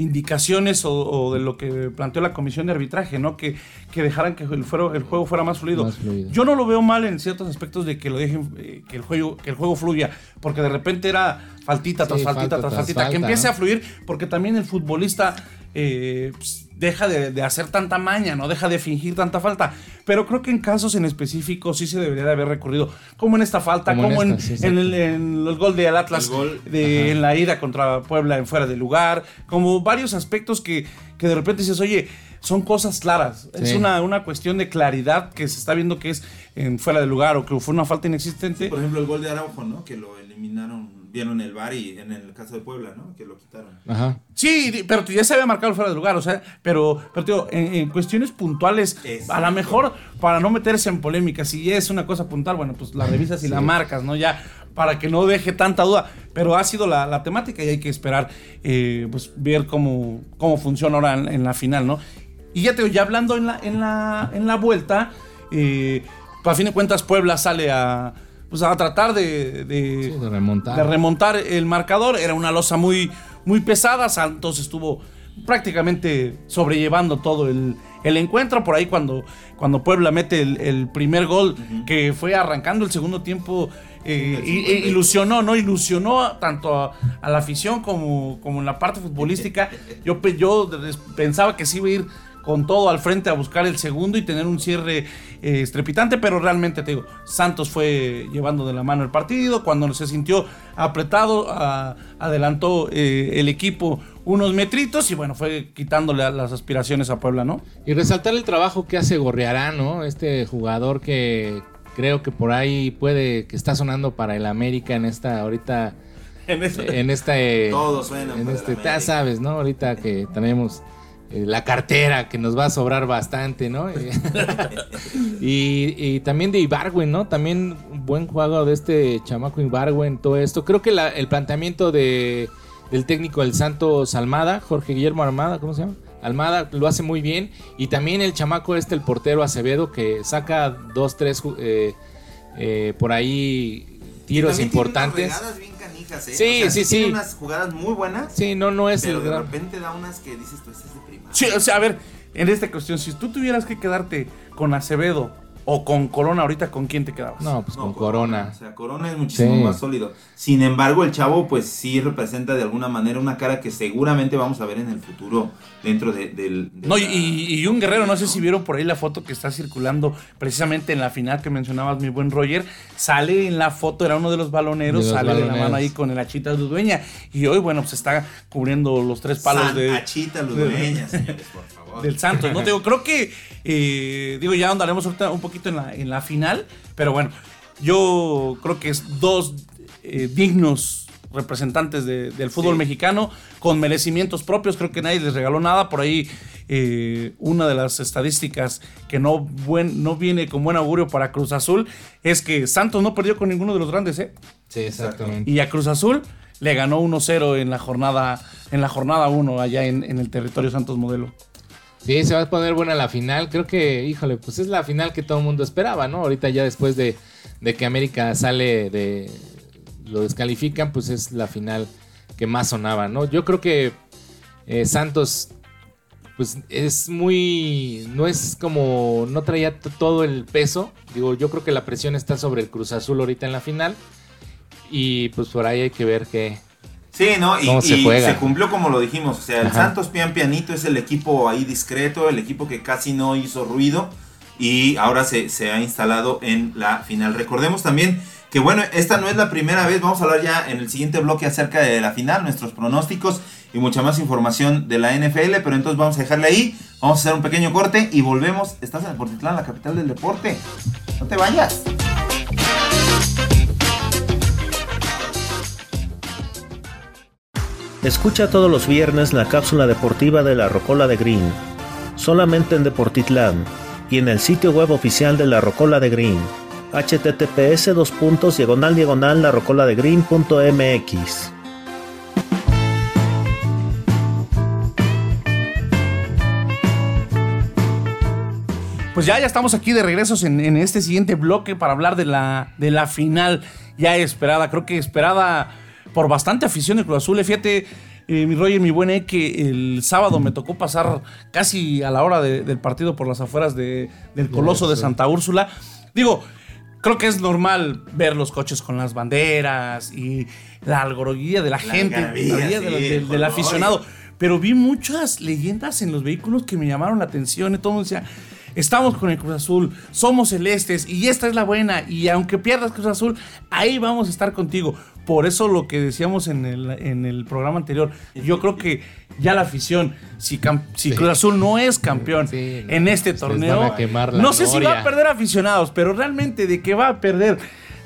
indicaciones o, o de lo que planteó la comisión de arbitraje, ¿no? Que, que dejaran que el, fuero- el juego fuera más fluido. Más fluido. Yo no lo veo mal en ciertos aspectos de que lo dejen, eh, que el juego, que el juego fluya, porque de repente era faltita tras faltita falta tras tras faltita, que empiece ¿no? a fluir, porque también el futbolista eh, pues, deja de, de hacer tanta maña, no deja de fingir tanta falta. Pero creo que en casos en específico sí se debería de haber recurrido, como en esta falta, Como en como, en, esta, sí, en exacto. el, en el gol del Atlas, El gol, de, en la ida contra Puebla en fuera de lugar, como varios aspectos que, que de repente dices, oye, son cosas claras. Es una, una cuestión de claridad que se está viendo que es en fuera de lugar o que fue una falta inexistente. Por ejemplo, el gol de Araujo, ¿no? Que lo eliminaron, vieron el VAR y en el caso de Puebla, ¿no? Que lo quitaron. Ajá. Sí, pero ya se había marcado fuera de lugar, o sea, pero, pero te digo, en, en cuestiones puntuales, Exacto. a lo mejor para no meterse en polémica, si es una cosa puntual, bueno, pues la revisas y la marcas, ¿no? Ya, para que no deje tanta duda, pero ha sido la, la temática y hay que esperar, eh, pues, ver cómo, cómo funciona ahora en, en la final, ¿no? Y ya te digo, ya hablando en la, en la, en la vuelta, eh, pues, a fin de cuentas Puebla sale a, pues, a tratar de- de Sí, de remontar. de remontar el marcador. Era una losa muy, muy pesada. Santos estuvo prácticamente sobrellevando todo el, el encuentro. Por ahí cuando, cuando Puebla mete el, el primer gol, que fue arrancando el segundo tiempo, eh, Sí, e- ilusionó, ¿no? Ilusionó tanto a, a la afición como, como en la parte futbolística. Yo, pe- yo des- pensaba que sí iba a ir con todo al frente a buscar el segundo y tener un cierre eh, estrepitante, pero realmente te digo, Santos fue llevando de la mano el partido, cuando se sintió apretado, a- adelantó eh, el equipo unos metritos y bueno, fue quitándole a las aspiraciones a Puebla, ¿no? Y resaltar el trabajo que hace Gorriarán, ¿no? Este jugador que creo que por ahí puede, que está sonando para el América en esta, ahorita, En eso- en esta, eh, Todos suenan en este, ya sabes, ¿no? Ahorita que tenemos eh, la cartera que nos va a sobrar bastante, ¿no? y, y también de Ibargüen, ¿no? También un buen juego de este chamaco Ibargüen, todo esto. Creo que la- el planteamiento de, del técnico del Santos Almada, Jorge Guillermo Almada, ¿cómo se llama? Almada lo hace muy bien. Y también el chamaco este, el portero Acevedo, que saca dos, tres eh, eh, por ahí tiros importantes. canijas, ¿eh? Sí, O sea, sí, tiene sí. unas jugadas muy buenas, Sí, no, no es pero el de gran... repente da unas que dices, tú, este es de primaria. Sí, o sea, a ver, en esta cuestión, si tú tuvieras que quedarte con Acevedo o con Corona ahorita, ¿con quién te quedabas? No, pues No, con Corona. O sea, Corona es muchísimo Sí. más sólido. Sin embargo, el chavo, pues sí representa de alguna manera una cara que seguramente vamos a ver en el futuro dentro de, del. de No, y, la- y un guerrero, no sé si vieron por ahí la foto que está circulando precisamente en la final que mencionabas, mi buen Roger. Sale en la foto, era uno de los baloneros, De los sale de la baloneros. mano ahí con el Achita Dueña. Y hoy, bueno, pues está cubriendo los tres palos San de, Achita Ludueña, señores, por favor. Del Santos. No digo, creo que, eh, digo, ya andaremos ahorita un poquito en la, en la final, pero bueno, yo creo que es dos eh, dignos representantes de- del fútbol Sí. mexicano con merecimientos propios. Creo que nadie les regaló nada. Por ahí, eh, una de las estadísticas que no, buen, no viene con buen augurio para Cruz Azul es que Santos no perdió con ninguno de los grandes, ¿eh? Sí, exactamente. Y a Cruz Azul le ganó 1-0 en la jornada en la jornada 1 allá en, en el territorio Santos Modelo. Sí, se va a poner buena la final. Creo que, híjole, pues es la final que todo el mundo esperaba, ¿no? Ahorita ya después de, que América sale de... Lo descalifican, pues es la final que más sonaba, ¿no? Yo creo que eh, Santos, pues es muy... No es como... No traía todo el peso. Digo, yo creo que la presión está sobre el Cruz Azul ahorita en la final. Y pues por ahí hay que ver qué... Sí, ¿no? Y, ¿Cómo se y juega? se cumplió como lo dijimos. O sea, el Ajá. Santos pian pianito es el equipo ahí discreto, el equipo que casi no hizo ruido y ahora se, se ha instalado en la final. Recordemos también que, bueno, esta no es la primera vez. Vamos a hablar ya en el siguiente bloque acerca de la final, nuestros pronósticos y mucha más información de la NFL. Pero entonces vamos a dejarle ahí. Vamos a hacer un pequeño corte y volvemos. Estás en Portitlán, la capital del deporte. No te vayas. Escucha todos los viernes la cápsula deportiva de la Rocola de Green, solamente en Deportitlán y en el sitio web oficial de la Rocola de Green, https dos de. Pues ya, ya estamos aquí de regresos en, en este siguiente bloque para hablar de la, de la final ya esperada. Creo que esperada por bastante afición de Cruz Azul. Fíjate, eh, mi Roger, mi buen E, que el sábado me tocó pasar casi a la hora de- del partido por las afueras de- del Coloso de Santa Úrsula. Digo, creo que es normal ver los coches con las banderas y la algarabía de la, gente, la algarabía de la- sí, del- el aficionado. Pero vi muchas leyendas en los vehículos que me llamaron la atención. Y todo el mundo decía, estamos con el Cruz Azul, somos celestes y esta es la buena. Y aunque pierdas Cruz Azul, ahí vamos a estar contigo. Por eso lo que decíamos en el, en el programa anterior, yo creo que ya la afición, si, cam- si Sí. Cruz Azul no es campeón Sí, en este torneo, no sé si va a perder aficionados, pero realmente de que va a perder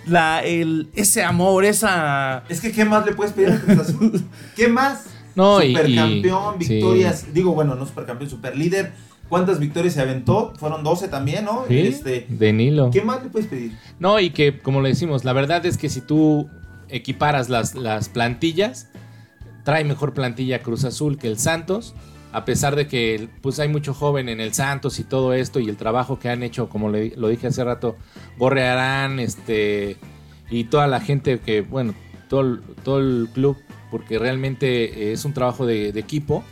la, el, ese amor, esa... Es que, ¿qué más le puedes pedir a Cruz Azul? ¿Qué más? No, Supercampeón, y- victorias. Digo, bueno, no supercampeón, superlíder. ¿Cuántas victorias se aventó? Fueron 12 también, ¿no? Sí, Este, de Nilo. ¿Qué más le puedes pedir? No, y que, como le decimos, la verdad es que si tú equiparas las, las plantillas, trae mejor plantilla Cruz Azul que el Santos, a pesar de que pues hay mucho joven en el Santos y todo esto, y el trabajo que han hecho, como le- lo dije hace rato, Gorrearán, este, y toda la gente que, bueno, todo, todo el club, porque realmente es un trabajo de equipo.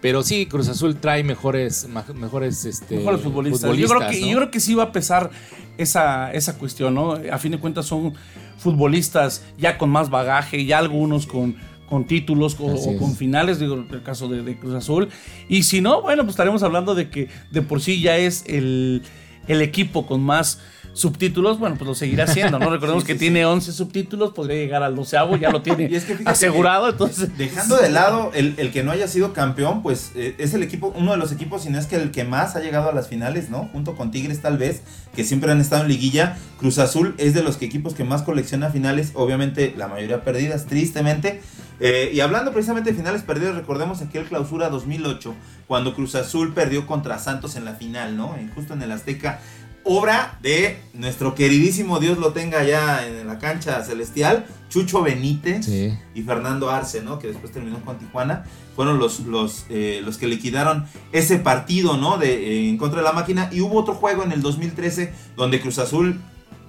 Pero sí, Cruz Azul trae mejores, mejores, este, mejores futbolistas. yo, creo que, ¿no? yo creo que sí va a pesar esa, esa cuestión, ¿no? A fin de cuentas son futbolistas ya con más bagaje, ya algunos con, con títulos o, con finales, digo, el caso de, de Cruz Azul. Y si no, bueno, pues estaremos hablando de que de por sí ya es el, el equipo con más subtítulos, bueno, pues lo seguirá haciendo, ¿no? Recordemos Sí, que sí, tiene 11 subtítulos, podría llegar al doceavo, ya lo tiene es que asegurado, que, entonces... Dejando de lado el, el que no haya sido campeón, pues eh, es el equipo, uno de los equipos, si no es que el que más ha llegado a las finales, ¿no? Junto con Tigres tal vez, que siempre han estado en liguilla. Cruz Azul es de los que equipos que más colecciona finales, obviamente la mayoría perdidas, tristemente. Eh, y hablando precisamente de finales perdidas, recordemos aquel clausura 2008, cuando Cruz Azul perdió contra Santos en la final, ¿no? Justo en el Azteca. Obra de nuestro queridísimo Dios lo tenga ya en la cancha celestial, Chucho Benítez Sí. y Fernando Arce, ¿no? Que después terminó con Tijuana. Fueron los, los, eh, los que liquidaron ese partido, ¿no? De, eh, en contra de la máquina. Y hubo otro juego en el 2013 donde Cruz Azul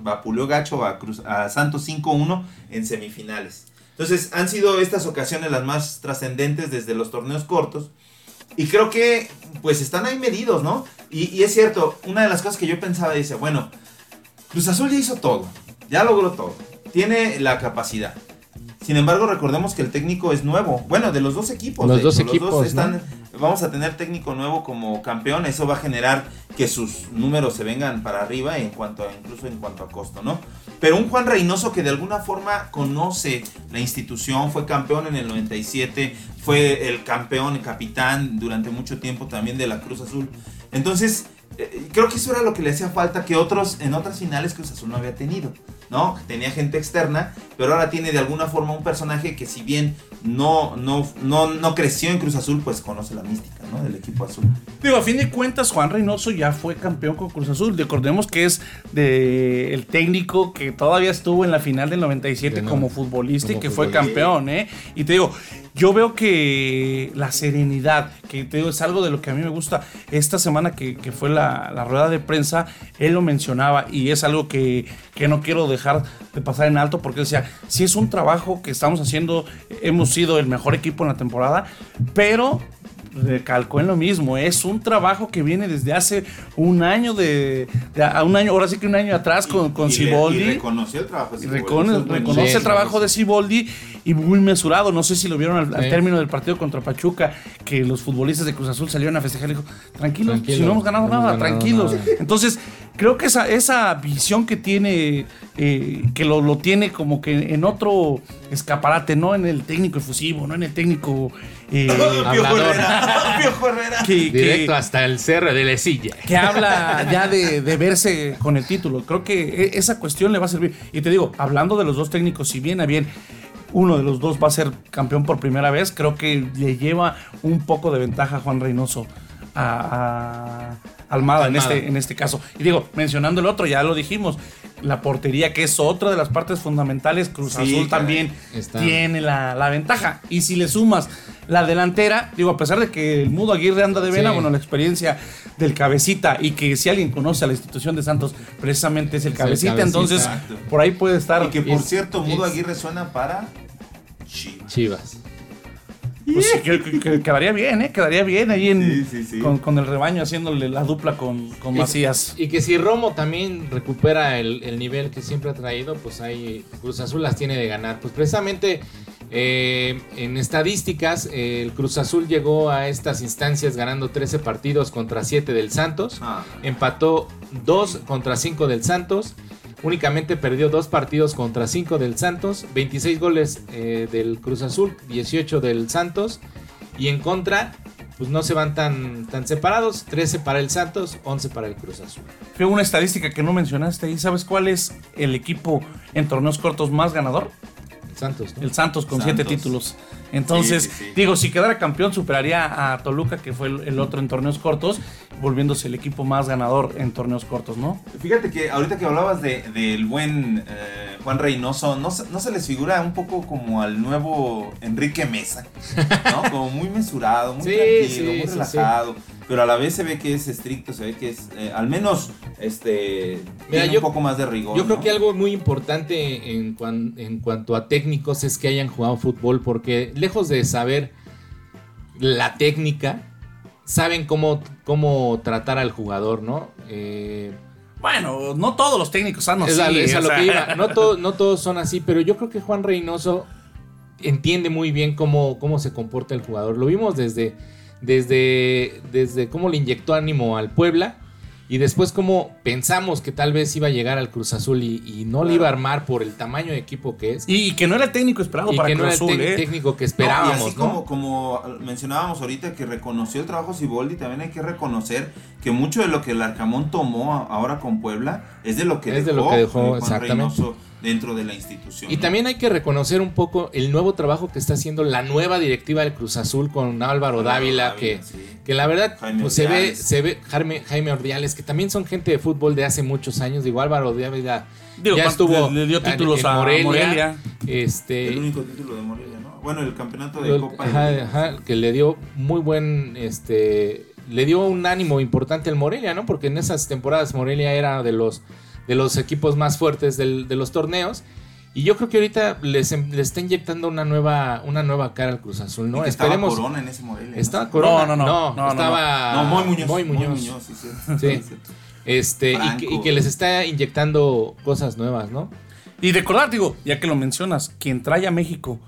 vapuleó gacho a, Cruz, a Santos 5-1 en semifinales. Entonces han sido estas ocasiones las más trascendentes desde los torneos cortos. Y creo que pues están ahí medidos, ¿no? Y, es cierto, una de las cosas que yo pensaba dice, bueno, Cruz Azul ya hizo todo, ya logró todo, tiene la capacidad. Sin embargo, recordemos que el técnico es nuevo. Bueno, de los dos equipos. Los de dos equipos, están. Vamos a tener técnico nuevo como campeón. Eso va a generar que sus números se vengan para arriba en cuanto a, incluso en cuanto a costo, ¿no? Pero un Juan Reynoso que de alguna forma conoce la institución, fue campeón en el 97, fue el campeón, el capitán durante mucho tiempo también de la Cruz Azul. Entonces, eh, creo que eso era lo que le hacía falta que otros en otras finales Cruz Azul no había tenido, ¿no? Tenía gente externa, pero ahora tiene de alguna forma un personaje que si bien no, no, no, no creció en Cruz Azul, pues conoce la mística, ¿no? Del equipo azul. Digo, a fin de cuentas, Juan Reynoso ya fue campeón con Cruz Azul. Recordemos que es de el técnico que todavía estuvo en la final del 97 Sí, no, como futbolista y que fue campeón, ¿eh? Y te digo, yo veo que la serenidad, que te digo, es algo de lo que a mí me gusta. Esta semana que, fue la, rueda de prensa, él lo mencionaba y es algo que, que no quiero dejar de pasar en alto porque decía, sí es un trabajo que estamos haciendo, hemos sido el mejor equipo en la temporada, pero recalcó en lo mismo, es un trabajo que viene desde hace un año de, de a un año, ahora sí que un año atrás con, con Y le- Siboldi. Y reconoció el trabajo de recono- reconoce el trabajo de Siboldi y muy mesurado. No sé si lo vieron al, término del partido contra Pachuca, que los futbolistas de Cruz Azul salieron a festejar y dijo, tranquilos, Tranquilo, si no hemos ganado no hemos nada, ganado tranquilos. nada". Entonces, creo que esa, esa visión que tiene, eh, que lo, lo tiene como que en otro escaparate, no en el técnico efusivo, no en el técnico... eh, Piojo Hablador. Herrera, Piojo Herrera. que, que- Directo hasta el cerro de la silla. que habla ya de, de verse con el título. Creo que e- esa cuestión le va a servir. Y te digo, hablando de los dos técnicos, si bien a bien uno de los dos va a ser campeón por primera vez, creo que le lleva un poco de ventaja a Juan Reynoso a, a Almada, En, Almada. este, en este caso. Y digo, mencionando el otro, ya lo dijimos. La portería, que es otra de las partes fundamentales, Cruz Sí, Azul también Está. tiene la, la ventaja. Y si le sumas la delantera, digo, a pesar de que el Mudo Aguirre anda de vena, Sí. bueno, la experiencia del cabecita y que si alguien conoce a la institución de Santos, precisamente es el Es el cabecita, Cabecita. entonces Exacto. por ahí puede estar. Y que por Es- cierto, Mudo es- Aguirre suena para Chivas. Chivas. Pues, sí, que- que- que quedaría bien, ¿eh? Quedaría bien ahí en, Sí, sí, sí. Con, con el rebaño haciéndole la dupla con, con Macías. Y que si Romo también recupera el, el nivel que siempre ha traído, pues ahí Cruz Azul las tiene de ganar. Pues precisamente eh, en estadísticas, eh, el Cruz Azul llegó a estas instancias ganando 13 partidos contra 7 del Santos. Ah. Empató 2 contra 5 del Santos. Únicamente perdió dos partidos contra 5 del Santos. 26 goles eh, del Cruz Azul, 18 del Santos. Y en contra, pues no se van tan, tan separados. 13 para el Santos, 11 para el Cruz Azul. Fue una estadística que no mencionaste ahí. ¿Sabes cuál es el equipo en torneos cortos más ganador? El Santos, ¿no? El Santos con siete títulos. Entonces, Sí, sí, sí. digo, si quedara campeón, superaría a Toluca, que fue el, el otro en torneos cortos, volviéndose el equipo más ganador en torneos cortos, ¿no? Fíjate que ahorita que hablabas de- del buen eh, Juan Reynoso, ¿no, se- ¿no se les figura un poco como al nuevo Enrique Mesa? ¿No? Como muy mesurado, muy Sí, tranquilo, sí, muy sí, relajado. Pero a la vez se ve que es estricto, se ve que es, eh, al menos, este, Mira, tiene yo- un poco más de rigor. Yo creo ¿no? que algo muy importante en, cuan- en cuanto a técnicos es que hayan jugado fútbol, porque lejos de saber la técnica, saben cómo, cómo tratar al jugador, ¿no? Eh, Bueno, no todos los técnicos sanos. es a, sí, es a lo sea, que iba. No, to- no todos son así, pero yo creo que Juan Reynoso entiende muy bien cómo, cómo se comporta el jugador. Lo vimos desde, desde, desde cómo le inyectó ánimo al Puebla y después cómo pensamos que tal vez iba a llegar al Cruz Azul y, y no le iba a armar por el tamaño de equipo que es. Y, y que no era el técnico esperado Y para que no Cruz era el Azul, tec- ¿eh? técnico que No, esperábamos, y así ¿no? como, como mencionábamos ahorita que reconoció el trabajo Siboldi, también hay que reconocer que mucho de lo que el Arcamón tomó ahora con Puebla es de lo que Es de dejó, lo que dejó, exactamente. Reynoso dentro de la institución. Y ¿no? también hay que reconocer un poco el nuevo trabajo que está haciendo la nueva directiva del Cruz Azul con Álvaro Álvaro Dávila, Dávila, que, sí. que la verdad Jaime pues se ve, se ve Jaime, Jaime Ordiales, que también son gente de fútbol de hace muchos años. Digo, Álvaro Dávila Digo, ya estuvo le- le dio títulos en a Morelia, Morelia. Este, El único título de Morelia, ¿no? Bueno, el campeonato de lo- Copa. ajá, de- ajá, que le dio muy buen, este, le dio un ánimo importante al Morelia, ¿no? Porque en esas temporadas Morelia era de los, de los equipos más fuertes del- de los torneos. Y yo creo que ahorita les, em- le está inyectando una nueva, una nueva cara al Cruz Azul, ¿no? Y que estaba Esperemos. Corona en ese Morelia. ¿no? Estaba Corona. No, no, no, no, no, estaba. No, Moy Muñoz. Moy Muñoz. sí, sí. Sí. Este, y que, y que les está inyectando cosas nuevas, ¿no? Y recordar, digo, ya que lo mencionas, quien trae a México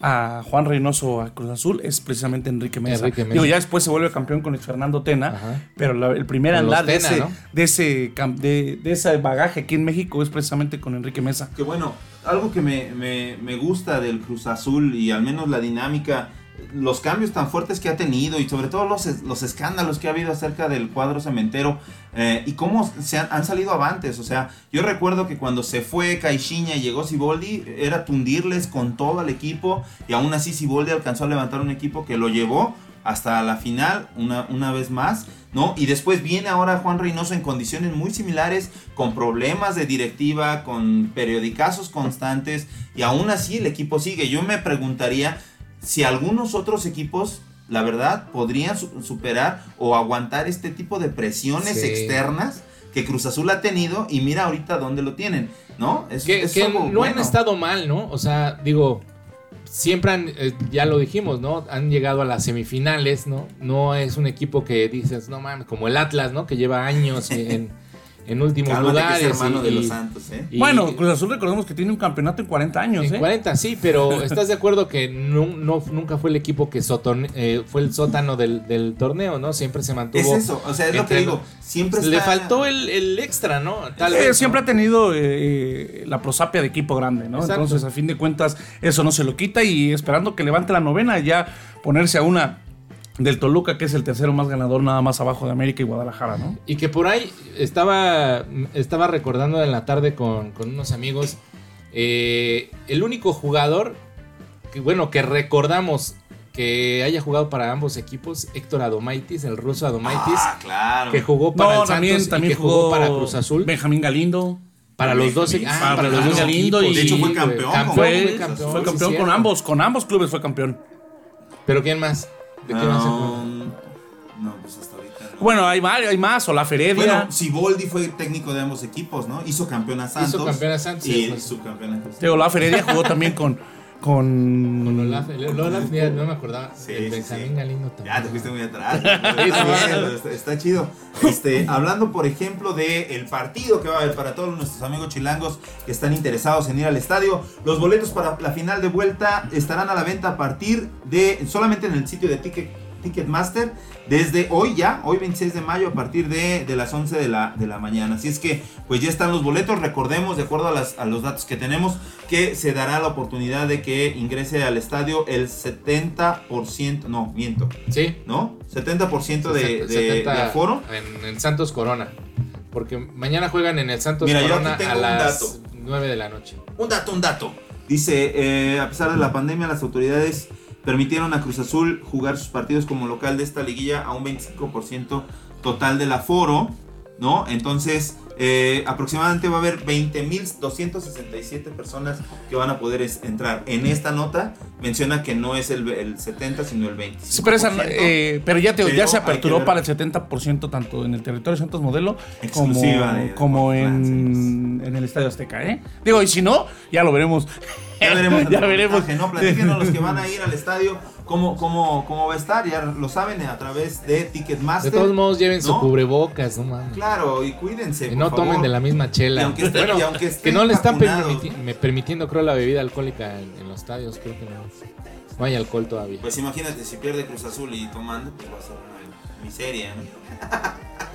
a Juan Reynoso a Cruz Azul es precisamente Enrique Mesa. Enrique Mesa. Digo, ya después se vuelve campeón con Luis Fernando Tena, Ajá. pero la- el primer Con andar de, ese, ¿no? de, ese, de ese bagaje aquí en México es precisamente con Enrique Mesa. Que bueno, algo que me, me- me gusta del Cruz Azul y al menos la dinámica, los cambios tan fuertes que ha tenido y sobre todo los, los escándalos que ha habido acerca del cuadro cementero eh, y cómo se han, han salido avantes. O sea, yo recuerdo que cuando se fue Caixinha y llegó Siboldi, era tundirles con todo al equipo y aún así Siboldi alcanzó a levantar un equipo que lo llevó hasta la final una, una vez más, ¿no? Y después viene ahora Juan Reynoso en condiciones muy similares, con problemas de directiva, con periodicazos constantes, y aún así el equipo sigue. Yo me preguntaría si algunos otros equipos, la verdad, podrían su- superar o aguantar este tipo de presiones Sí. externas que Cruz Azul ha tenido y mira ahorita dónde lo tienen, ¿no? Es, Que, es que algo no han estado mal, ¿no? O sea, digo, siempre han, eh, ya lo dijimos, ¿no? Han llegado a las semifinales, ¿no? No es un equipo que dices, no mames, como el Atlas, ¿no? Que lleva años en, en últimos Cálmate, que lugares. es hermano y- de los Santos, ¿eh? y- bueno, Cruz Azul recordemos que tiene un campeonato en 40 años, En ¿eh? 40, sí, pero ¿estás de acuerdo que no, no- nunca fue el equipo que sotone- eh, fue el sótano del, del torneo, ¿no? Siempre se mantuvo. Es eso, o sea, es lo que digo, siempre Le está- faltó el, el extra, ¿no? Tal Eh, vez. siempre ¿no? ha tenido eh, la prosapia de equipo grande, ¿no? Exacto. Entonces, a fin de cuentas, eso no se lo quita y esperando que levante la novena, ya ponerse a una del Toluca, que es el tercero más ganador, nada más abajo de América y Guadalajara, ¿no? Y que por ahí estaba, estaba recordando en la tarde con, con unos amigos, eh, el único jugador, que bueno, que recordamos que haya jugado para ambos equipos, Héctor Adomaitis, el ruso Adomaitis, Ah, claro. que jugó para No, el también, Santos también y que jugó, para Cruz Azul, Benjamín Galindo. para los dos, ah, para para los dos Galindo equipos, y- De hecho, fue campeón Fue, Fue campeón, fue sí, campeón con cierto. ambos, con ambos clubes fue campeón. Pero ¿quién más? ¿De quién más se acuerda? Um, no, pues hasta ahorita. no. Bueno, hay hay más, Olaf Heredia. Bueno, Siboldi fue técnico de ambos equipos, ¿no? Hizo campeón a Santos. campeón a Santos, Y sí, pues. subcampeón a Cruz Digo, Olaf Heredia jugó también con. Con, Con Olaf, el- Olaf, mira, no me acordaba. Sí, el Benjamín sí. Galindo también. Ya te fuiste muy atrás. Está chido. Este, hablando, por ejemplo, del el partido que va a haber para todos nuestros amigos chilangos que están interesados en ir al estadio. Los boletos para la final de vuelta estarán a la venta a partir de solamente en el sitio de Ticket, Ticketmaster desde hoy ya, hoy 26 de mayo a partir de, de las 11 de la, de la mañana. Así es que pues ya están los boletos. Recordemos, de acuerdo a, las- a los datos que tenemos, que se dará la oportunidad de que ingrese al estadio el 70%, no, miento, Sí. ¿no? 70% de, de, 70 de aforo. En el Santos Corona. Porque mañana juegan en el Santos Mira, Corona a las dato. 9 de la noche. Un dato, un dato. Dice, eh, a pesar de la pandemia, las autoridades permitieron a Cruz Azul jugar sus partidos como local de esta liguilla a un 25% total del aforo, ¿no? Entonces, eh, aproximadamente va a haber 20.267 personas que van a poder es- entrar. En esta nota menciona que no es el, el 70, sino el 25%. Sí, pero, eh, pero ya, te- Pero ya se aperturó para el 70% tanto en el territorio de Santos Modelo como, Exclusiva de- de como Francia. en, en el Estadio Azteca, ¿eh? Digo, y si no, ya lo veremos. Ya veremos. ya veremos. ¿no? Platíquenos los que van a ir al estadio, cómo, cómo, cómo va a estar, ya lo saben a través de Ticketmaster. De todos modos, lleven su cubrebocas, no mames. Claro, y cuídense. Por no favor. tomen de la misma Y chela. aunque estén- bueno, y aunque que estén no le están vacunados, permiti- me- permitiendo, creo, la bebida alcohólica en, en los estadios. Creo que no. No hay alcohol todavía. Pues imagínate, si pierde Cruz Azul y tomando, pues va a ser una miseria.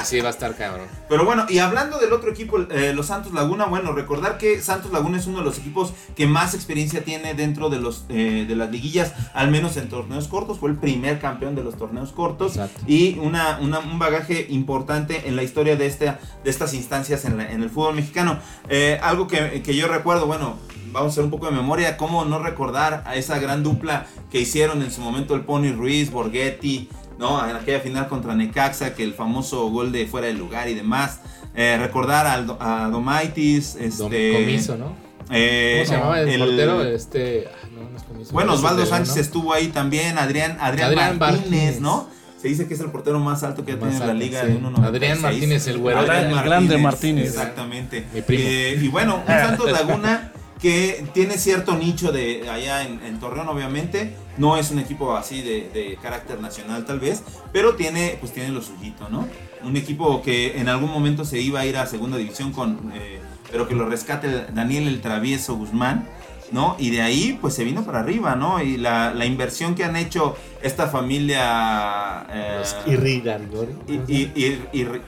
Sí, va a estar cabrón. Pero bueno, y hablando del otro equipo, eh, los Santos Laguna, bueno, recordar que Santos Laguna es uno de los equipos que más experiencia tiene dentro de los eh, de las liguillas, al menos en torneos cortos, fue el primer campeón de los torneos cortos Exacto. y una, una- un bagaje importante en la historia de, este, de estas instancias en, la- en el fútbol mexicano. Eh, algo que, que yo recuerdo, bueno, vamos a hacer un poco de memoria, cómo no recordar a esa gran dupla que hicieron en su momento el Pony Ruiz, Borghetti, ¿no? En aquella final contra Necaxa, que el famoso gol de fuera de lugar y demás. Eh, recordar a Domaitis, este... Comiso, ¿no? eh, ¿Cómo se llamaba el, el- portero? Este. ah, no, no es Comiso. Bueno, Osvaldo Sánchez ¿no? estuvo ahí también, Adrián, Adrián, Adrián Martínez, Martínez. ¿no? Se dice que es el portero más alto que ha tenido la liga sí. de 1.96. Adrián Martínez, el güero. El grande Martínez. Exactamente. Mi primo. Eh, y bueno, un Santos Laguna que tiene cierto nicho de allá en, en Torreón, obviamente. No es un equipo así de, de carácter nacional, tal vez, pero tiene, pues tiene lo suyito, ¿no? Un equipo que en algún momento se iba a ir a segunda división con, eh, pero que lo rescate Daniel el Travieso Guzmán. ¿no? Y de ahí, pues se vino para arriba, ¿no? Y la, la inversión que han hecho esta familia. eh,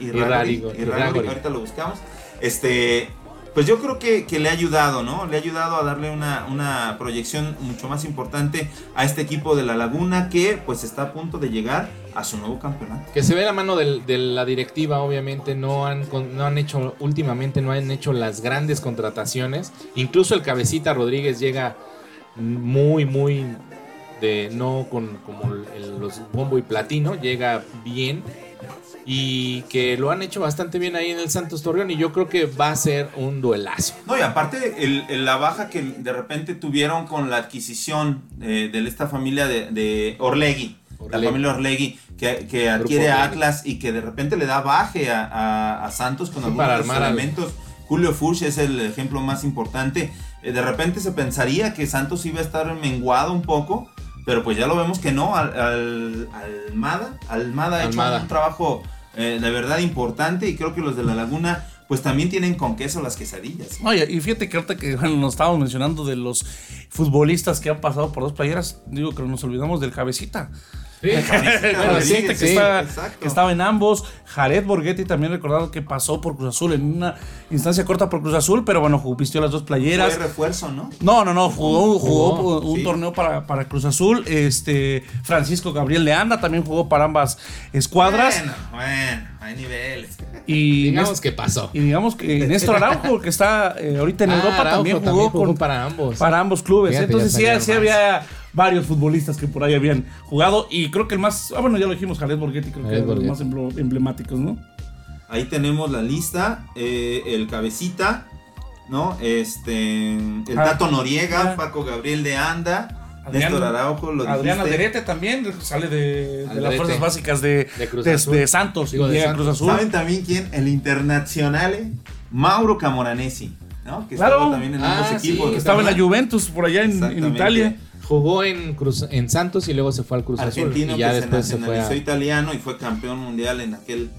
Irrárigo, Irrárigo, Irrágori. ahorita lo buscamos. Este, pues yo creo que, que le ha ayudado, ¿no? Le ha ayudado a darle una, una proyección mucho más importante a este equipo de La Laguna que pues está a punto de llegar a su nuevo campeonato. Que se ve la mano de la directiva, obviamente, no han, no han hecho, últimamente no han hecho las grandes contrataciones. Incluso el cabecita Rodríguez llega muy, muy de no con como el- los bombo y platino, llega bien. Y que lo han hecho bastante bien ahí en el Santos Torreón. Y yo creo que va a ser un duelazo. No, y aparte el, el- la baja que de repente tuvieron con la adquisición eh, de esta familia de, de Orlegui, la familia Orlegui, que, que adquiere a. Atlas y que de repente le da baje a, a- a Santos con Sí, algunos para armar elementos. Julio Furch es el ejemplo más importante. Eh, de repente se pensaría que Santos iba a estar menguado un poco, pero pues ya lo vemos que no. Al, al- Almada, Almada ha hecho Almada. un trabajo eh, de verdad importante y creo que los de la Laguna pues también tienen con queso las quesadillas. Oye, y fíjate que ahorita que bueno, nos estábamos mencionando de los futbolistas que han pasado por dos playeras, digo que nos olvidamos del cabecita. Que, sí, está- que estaba en ambos. Jared Borghetti también recordado que pasó por Cruz Azul en una instancia corta por Cruz Azul, pero bueno, jugó- vistió las dos playeras. Fue refuerzo, ¿no? No, no, no, jugó, jugó Jugó, un sí. torneo para, para Cruz Azul. Este, Francisco Gabriel de Anda también jugó para ambas escuadras. Bueno, bueno, hay niveles. Y, Digamos que pasó. y digamos que Néstor Araujo, que está eh, ahorita en Ah, Europa, Araujo también jugó, con- para ambos. para ambos clubes. Fíjate, Entonces sí, sí había varios futbolistas que por ahí habían jugado. Y creo que el más, ah, bueno, ya lo dijimos, Jared Borghetti, creo que es de los más emblemáticos, ¿no? Ahí tenemos la lista. eh, el cabecita, ¿no? Este. El Ah, Tato Noriega, ah. Paco Gabriel de Anda. Adrián- Néstor Araujo, lo Adrián. Alderete también sale de, de las fuerzas básicas de, De Cruz de- Azul. de Santos. Digo, de Santos. Cruz Azul. ¿Saben también quién? El internacional Mauro Camoranesi, ¿no? Que Claro. estaba también en Ah, ambos sí, equipos. Que estaba en la Juventus, por allá en. Italia. Jugó en, Cruz, en Santos y luego se fue al Cruz Azul. argentino Y ya que después se se fue nacionalizó a... italiano y fue campeón mundial en aquel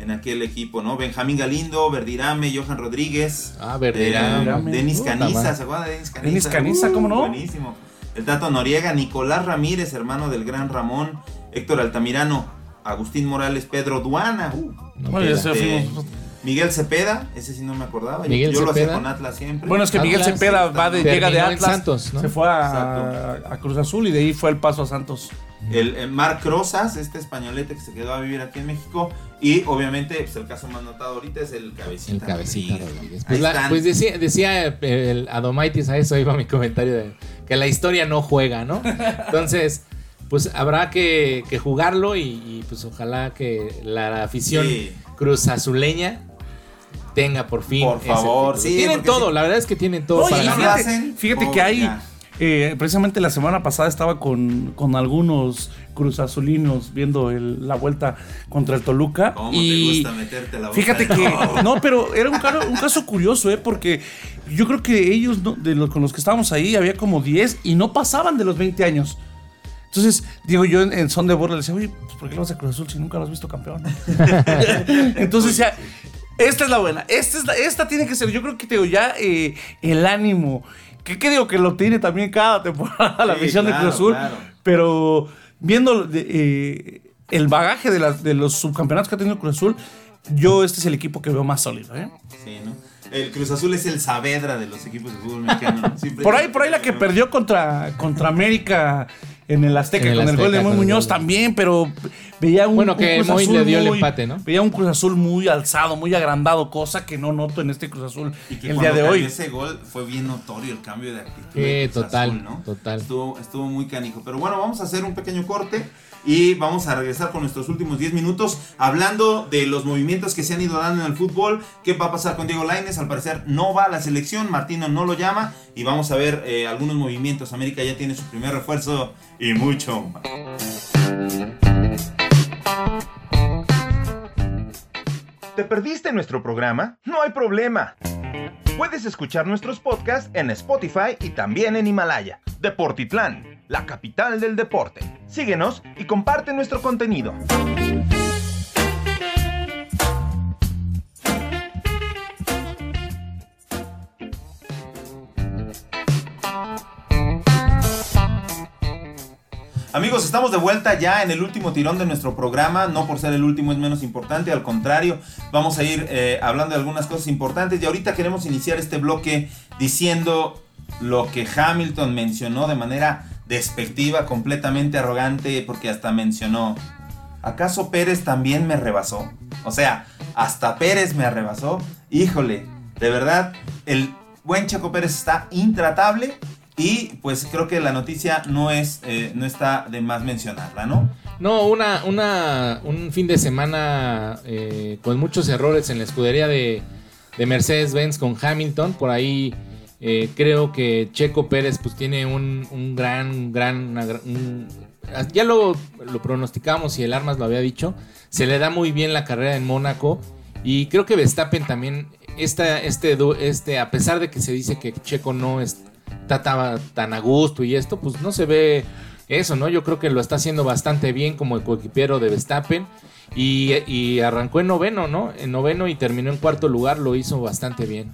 en aquel equipo, ¿no? Benjamín Galindo, Verdirame, Johan Rodríguez, Ah, Verdirame. eh, Denis Puta Caniza. ¿se acuerdan de Denis Caniza? Denis Caniza, ¿cómo no? Buenísimo. El Tato Noriega, Nicolás Ramírez, hermano del gran Ramón, Héctor Altamirano, Agustín Morales, Pedro Duana, uh, No Bueno, ya se fuimos- Miguel Cepeda, ese sí no me acordaba. Yo- Miguel yo lo hacía Cepeda. con Atlas siempre. Bueno, es que Miguel Cepeda va de, llega de Atlas, Santos, ¿no? se fue a, a Cruz Azul y de ahí fue el paso a Santos. El, el Marc Rosas, este españolete que se quedó a vivir aquí en México. Y obviamente, pues, el caso más notado ahorita es el cabecita. El cabecita Rodríguez. Pues, la- pues decía, decía eh, el Adomaitis, a eso iba mi comentario, de que la historia no juega, ¿no? Entonces, pues habrá que, que jugarlo y, y, pues ojalá que la afición Sí. cruz azuleña tenga por fin. Por favor, sí, tienen todo, sí. la verdad es que tienen todo Oye, para y y no lo ganar. fíjate, hacen, fíjate que hay, eh, precisamente la semana pasada estaba con, con algunos cruzazulinos viendo el- la vuelta contra el Toluca. ¿Cómo y te gusta meterte la boca fíjate que, no, pero era un, caro- un caso curioso, ¿eh? Porque yo creo que ellos, no- de los, con los que estábamos ahí, había como 10 y no pasaban de los 20 años. Entonces, digo, yo en, en son de burla le decía, oye, pues ¿por qué lo vas a Cruz Azul si nunca lo has visto campeón? Entonces, ya, esta es la buena. Esta, es la- esta tiene que ser, yo creo que te digo, ya eh, el ánimo. Que, que digo que lo tiene también cada temporada la Sí, visión de claro, Cruz Azul. claro. Pero viendo de, eh, el bagaje de, las- de los subcampeonatos que ha tenido Cruz Azul, yo este es el equipo que veo más sólido. ¿eh? Sí, ¿no? El Cruz Azul es el Saavedra de los equipos de fútbol mexicano. Por ahí, por ahí la que perdió contra, contra América en el Azteca En el con el gol de Azteca, Muy con el Muñoz gol de- también, pero veía un, Bueno, que un Cruz Moy Azul le dio el muy- empate, ¿no? Veía un Cruz Azul muy alzado, muy agrandado, cosa que no noto en este Cruz Azul Y que el día de hoy. ese gol fue bien notorio el cambio de actitud. De Cruz total, Azul, ¿no? total. Estuvo, estuvo muy canijo. Pero bueno, vamos a hacer un pequeño corte y vamos a regresar con nuestros últimos 10 minutos hablando de los movimientos que se han ido dando en el fútbol. ¿Qué va a pasar con Diego Lainez? Al parecer no va a la selección, Martino no lo llama y vamos a ver eh, algunos movimientos. América ya tiene su primer refuerzo y mucho. ¿Te perdiste nuestro programa? No hay problema. Puedes escuchar nuestros podcasts en Spotify y también en Himalaya. Deportitlán, la capital del deporte. Síguenos y comparte nuestro contenido. Amigos, estamos de vuelta ya en el último tirón de nuestro programa. No por ser el último es menos importante, al contrario, vamos a ir eh, hablando de algunas cosas importantes. Y ahorita queremos iniciar este bloque diciendo lo que Hamilton mencionó de manera despectiva, completamente arrogante, porque hasta mencionó, ¿acaso Pérez también me rebasó? O sea, hasta Pérez me rebasó. Híjole, de verdad, el buen Checo Pérez está intratable y pues creo que la noticia no es eh, no está de más mencionarla, ¿no? No, una, una, un fin de semana eh, con muchos errores en la escudería de, de Mercedes-Benz con Hamilton. Por ahí eh, creo que Checo Pérez pues tiene un, un gran, gran... un- ya lo, lo pronosticamos y el Armas lo había dicho. Se le da muy bien la carrera en Mónaco. Y creo que Verstappen también, esta, este, este, a pesar de que se dice que Checo no es- está ta- tan a gusto y esto, pues no se ve eso, ¿no? Yo creo que lo está haciendo bastante bien como el coequipero de Verstappen. Y, y arrancó en noveno, ¿no? En noveno y terminó en cuarto lugar, lo hizo bastante bien.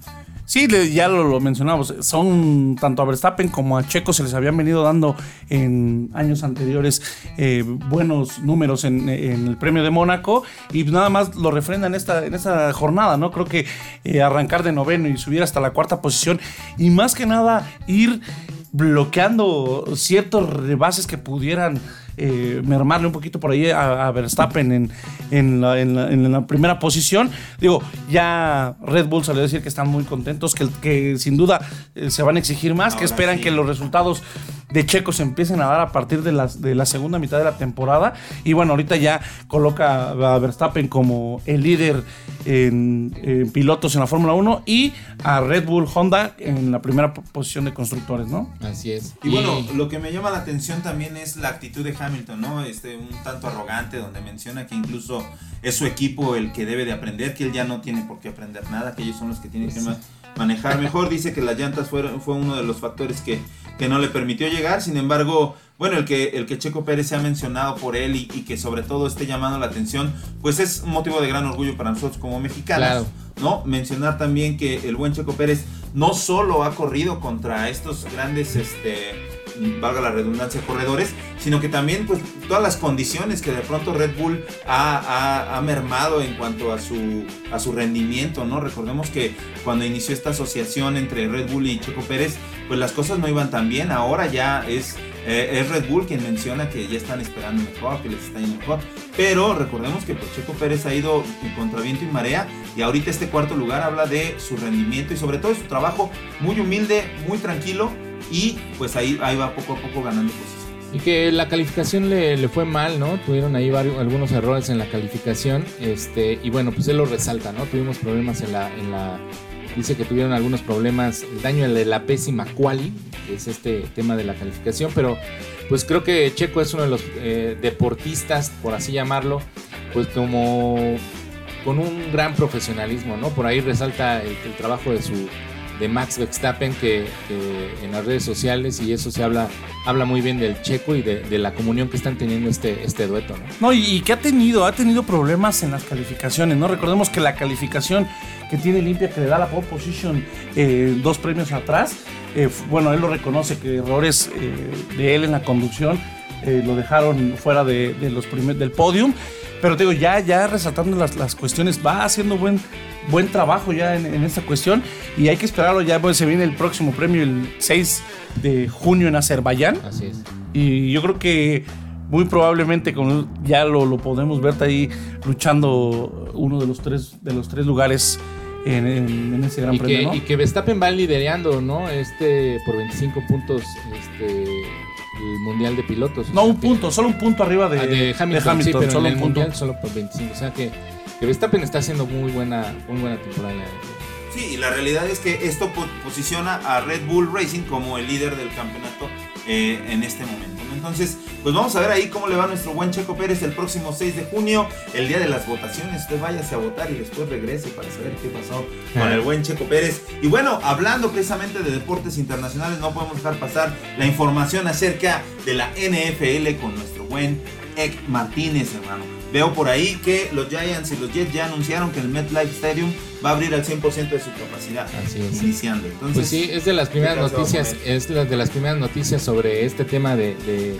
Sí, ya lo, lo mencionamos. Son tanto a Verstappen como a Checo se les habían venido dando en años anteriores eh, buenos números en, el premio de Mónaco y nada más lo refrendan en esta, en esta jornada, ¿no? Creo que eh, arrancar de noveno y subir hasta la cuarta posición y más que nada ir bloqueando ciertos rebases que pudieran eh, mermarle un poquito por ahí a, a Verstappen en, en la, en la- en la primera posición. Digo, ya Red Bull salió a decir que están muy contentos, que, que sin duda eh, se van a exigir más, que esperan sí. que los resultados de Checo se empiecen a dar a partir de, las, de la segunda mitad de la temporada. Y bueno, ahorita ya coloca a Verstappen como el líder en, en pilotos en la Fórmula 1 y a Red Bull Honda en la primera po- posición de constructores, ¿no? Así es. Y bueno, lo que me llama la atención también es la actitud de Hamilton, ¿no? Este, un tanto arrogante, donde menciona que incluso es su equipo el que debe de aprender, que él ya no tiene por qué aprender nada, que ellos son los que tienen que ma- manejar mejor. Dice que las llantas fueron, fue uno de los factores que, que no le permitió llegar. Sin embargo, bueno, el que, el que Checo Pérez se ha mencionado por él y, y que sobre todo esté llamando la atención, pues es un motivo de gran orgullo para nosotros como mexicanos. Claro. ¿no? Mencionar también que el buen Checo Pérez no solo ha corrido contra estos grandes, este, valga la redundancia, corredores, sino que también pues todas las condiciones que de pronto Red Bull ha, ha- ha mermado en cuanto a su, a su rendimiento, ¿no? Recordemos que cuando inició esta asociación entre Red Bull y Checo Pérez, pues las cosas no iban tan bien, ahora ya es... eh, es Red Bull quien menciona que ya están esperando mejor, que les está yendo mejor. Pero recordemos que pues, Checo Pérez ha ido en contraviento y marea. Y ahorita este cuarto lugar habla de su rendimiento y sobre todo de su trabajo muy humilde, muy tranquilo. Y pues ahí, ahí va poco a poco ganando posiciones. Y que la calificación le, le fue mal, ¿no? Tuvieron ahí varios, algunos errores en la calificación. Este, y bueno, pues él lo resalta, ¿no? Tuvimos problemas en la. Dice que tuvieron algunos problemas, el daño de la pésima quali, que es este tema de la calificación, pero pues creo que Checo es uno de los eh, deportistas, por así llamarlo, pues como con un gran profesionalismo, ¿no? Por ahí resalta el trabajo de su de Max Verstappen que, en las redes sociales y eso se habla habla muy bien del Checo y de, la comunión que están teniendo este este dueto, ¿no? Y, que ha tenido, ha tenido problemas en las calificaciones, ¿no? Recordemos que la calificación que tiene Limpia, que le da la pole position eh, dos premios atrás, eh, bueno, él lo reconoce que errores eh, de él en la conducción lo dejaron fuera de los primer- del podium. Pero te digo, ya, ya resaltando las, las cuestiones, va haciendo buen, buen trabajo ya en, en esta cuestión. Y hay que esperarlo, ya pues, se viene el próximo premio el 6 de junio en Azerbaiyán. Así es. Y yo creo que muy probablemente con, ya lo, lo podemos ver ahí luchando uno de los tres, de los tres lugares en, en- en ese gran Y premio. que, ¿no? y que Verstappen va liderando, ¿no? Este por 25 puntos este el Mundial de Pilotos. o no, sea un que- punto, solo un punto arriba de, Ah, de Hamilton, sí, pero solo en el un punto. Mundial solo por 25. O sea que, que Verstappen está haciendo muy buena, muy buena temporada. Sí, y la realidad es que esto po- posiciona a Red Bull Racing como el líder del campeonato eh, en este momento. Entonces, pues vamos a ver ahí cómo le va a nuestro buen Checo Pérez el próximo 6 de junio, el día de las votaciones. Usted váyase a votar y después regrese para saber qué pasó con Ah. el buen Checo Pérez. Y bueno, hablando precisamente de deportes internacionales, no podemos dejar pasar la información acerca de la NFL con nuestro buen Ek Martínez, hermano. Veo por ahí que los Giants y los Jets ya anunciaron que el MetLife Stadium va a abrir al 100% de su capacidad. Así es. Iniciando. Entonces, Pues sí, es de las primeras ¿qué tal se va a noticias, es de las primeras noticias sobre este tema de, de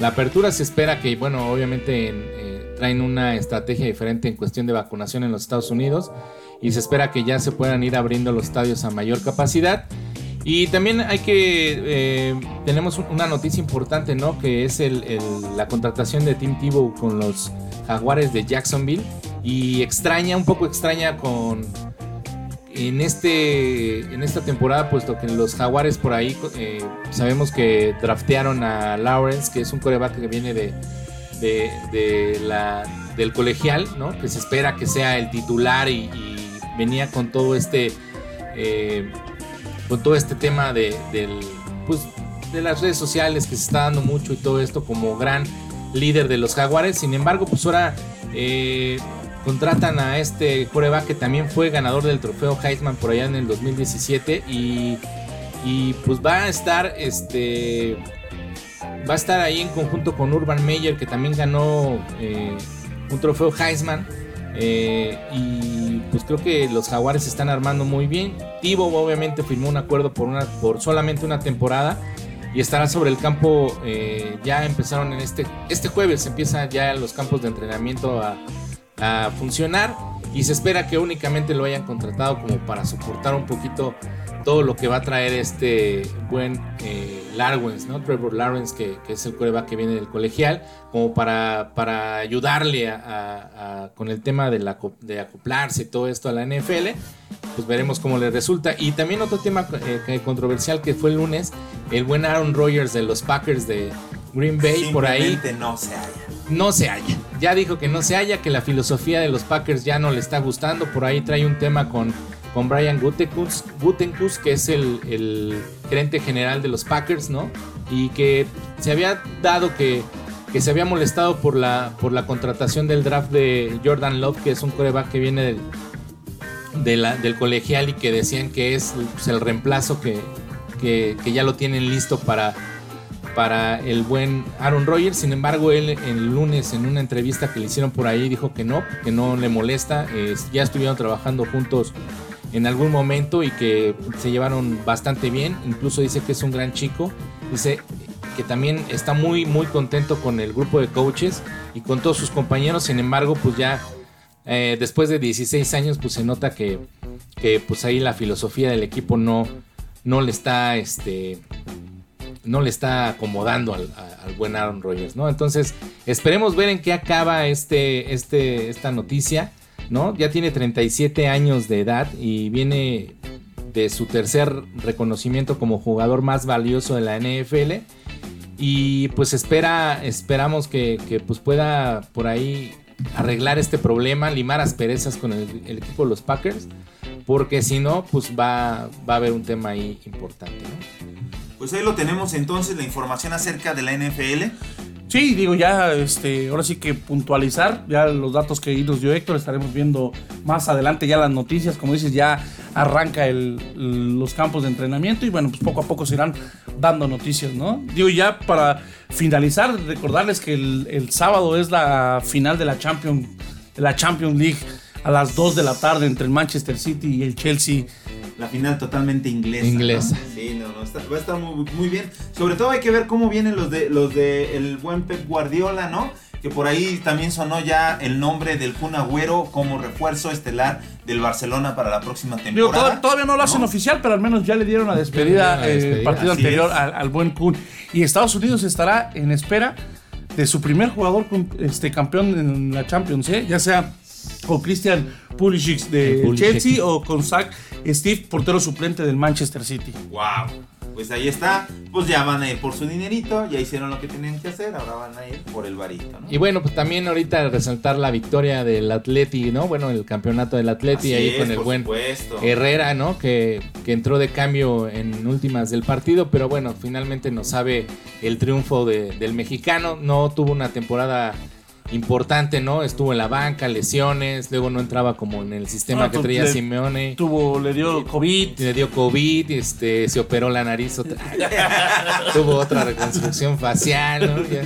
la apertura. Se espera que, bueno, obviamente en, eh, traen una estrategia diferente en cuestión de vacunación en los Estados Unidos y se espera que ya se puedan ir abriendo los estadios a mayor capacidad. Y también hay que, eh, tenemos un- una noticia importante, ¿no? Que es el- la contratación de Tim Tebow con los Jaguares de Jacksonville. Y extraña, un poco extraña con, en, este, en esta temporada, puesto que los Jaguares por ahí eh, sabemos que draftearon a Lawrence, que es un coreback que viene de, de, de la, del colegial, ¿no? que se espera que sea el titular y, y venía con todo este, eh, con todo este tema de, del, pues, de las redes sociales que se está dando mucho y todo esto como gran líder de los Jaguares. Sin embargo, pues ahora eh, contratan a este coreback que también fue ganador del trofeo Heisman por allá en el 2017 y, y pues va a estar este va a estar ahí en conjunto con Urban Meyer que también ganó eh, un trofeo Heisman eh, y pues creo que los Jaguares se están armando muy bien. Tibo obviamente firmó un acuerdo por una por solamente una temporada y estará sobre el campo. eh, ya empezaron en este este jueves empiezan ya los campos de entrenamiento a, a funcionar y se espera que únicamente lo hayan contratado como para soportar un poquito todo lo que va a traer este buen eh, Lawrence, ¿no? Trevor Lawrence, que, que es el coreback que viene del colegial, como para, para ayudarle a- a- a- con el tema de, la, de acoplarse y todo esto a la NFL. Pues veremos cómo le resulta. Y también otro tema eh, controversial que fue el lunes, el buen Aaron Rodgers de los Packers de Green Bay, por ahí simplemente no se halla. no se halla. Ya dijo que no se halla, que la filosofía de los Packers ya no le está gustando. Por ahí trae un tema con, con Brian Gutekunst, que es el, gerente general de los Packers, ¿no? Y que se había dado que, que se había molestado por la, por la contratación del draft de Jordan Love, que es un coreback que viene del, del colegial y que decían que es pues, el reemplazo que- que ya lo tienen listo para, para el buen Aaron Rodgers. Sin embargo, él el lunes en una entrevista que le hicieron por ahí dijo que no, que no le molesta. ya estuvieron trabajando juntos en algún momento y que se llevaron bastante bien. Incluso dice que es un gran chico. Dice que también está muy muy contento con el grupo de coaches y con todos sus compañeros. Sin embargo, pues ya eh, después de 16 años, pues se nota que, que pues ahí la filosofía del equipo no, no le está este no le está acomodando al, al buen Aaron Rodgers, ¿no? Entonces, esperemos ver en qué acaba este, este, esta noticia, ¿no? Ya tiene 37 años de edad y viene de su tercer reconocimiento como jugador más valioso de la NFL. Y pues espera, esperamos que, que, pues pueda por ahí arreglar este problema, limar asperezas con el, el equipo de los Packers, porque si no, pues va, va a haber un tema ahí importante, ¿no? Pues ahí lo tenemos entonces, la información acerca de la NFL. Sí, digo, ya, este, ahora sí que puntualizar, ya los datos que nos dio Héctor, estaremos viendo más adelante ya las noticias, como dices, ya arranca el- los campos de entrenamiento y bueno, pues poco a poco se irán dando noticias, ¿no? Digo, ya para finalizar, recordarles que el, el sábado es la final de la Champions, de la Champions League a las 2 de la tarde entre el Manchester City y el Chelsea. La final totalmente inglesa. Inglesa. ¿no? Sí, no, no, está- va a estar muy, muy bien. Sobre todo hay que ver cómo vienen los de los de el buen Pep Guardiola, ¿no? Que por ahí también sonó ya el nombre del Kun Agüero como refuerzo estelar del Barcelona para la próxima temporada. to- todavía no lo hacen oficial, pero al menos ya le dieron la despedida, dieron la eh, el partido Así anterior al, al buen Kun. Y Estados Unidos estará en espera de su primer jugador con- este, campeón en la Champions, ¿eh? ya sea con Christian Pulisic de Pulisic. Chelsea o con Zach Steve, portero suplente del Manchester City. Wow. pues ahí está. Pues ya van a ir por su dinerito, ya hicieron lo que tenían que hacer, ahora van a ir por el varito, ¿no? Y bueno, pues también ahorita resaltar la victoria del Atleti, ¿no? Bueno, el campeonato del Atleti Así ahí es, con el buen supuesto. Herrera, ¿no? Que, que entró de cambio en últimas del partido, pero bueno, finalmente nos sabe el triunfo de- del mexicano. No tuvo una temporada importante, ¿no? Estuvo en la banca, lesiones, luego no entraba como en el sistema Ah, que traía le- Simeone. Tuvo, le dio COVID. Le dio COVID, este, se operó la nariz, otra- tuvo otra reconstrucción facial, ¿no? Ya,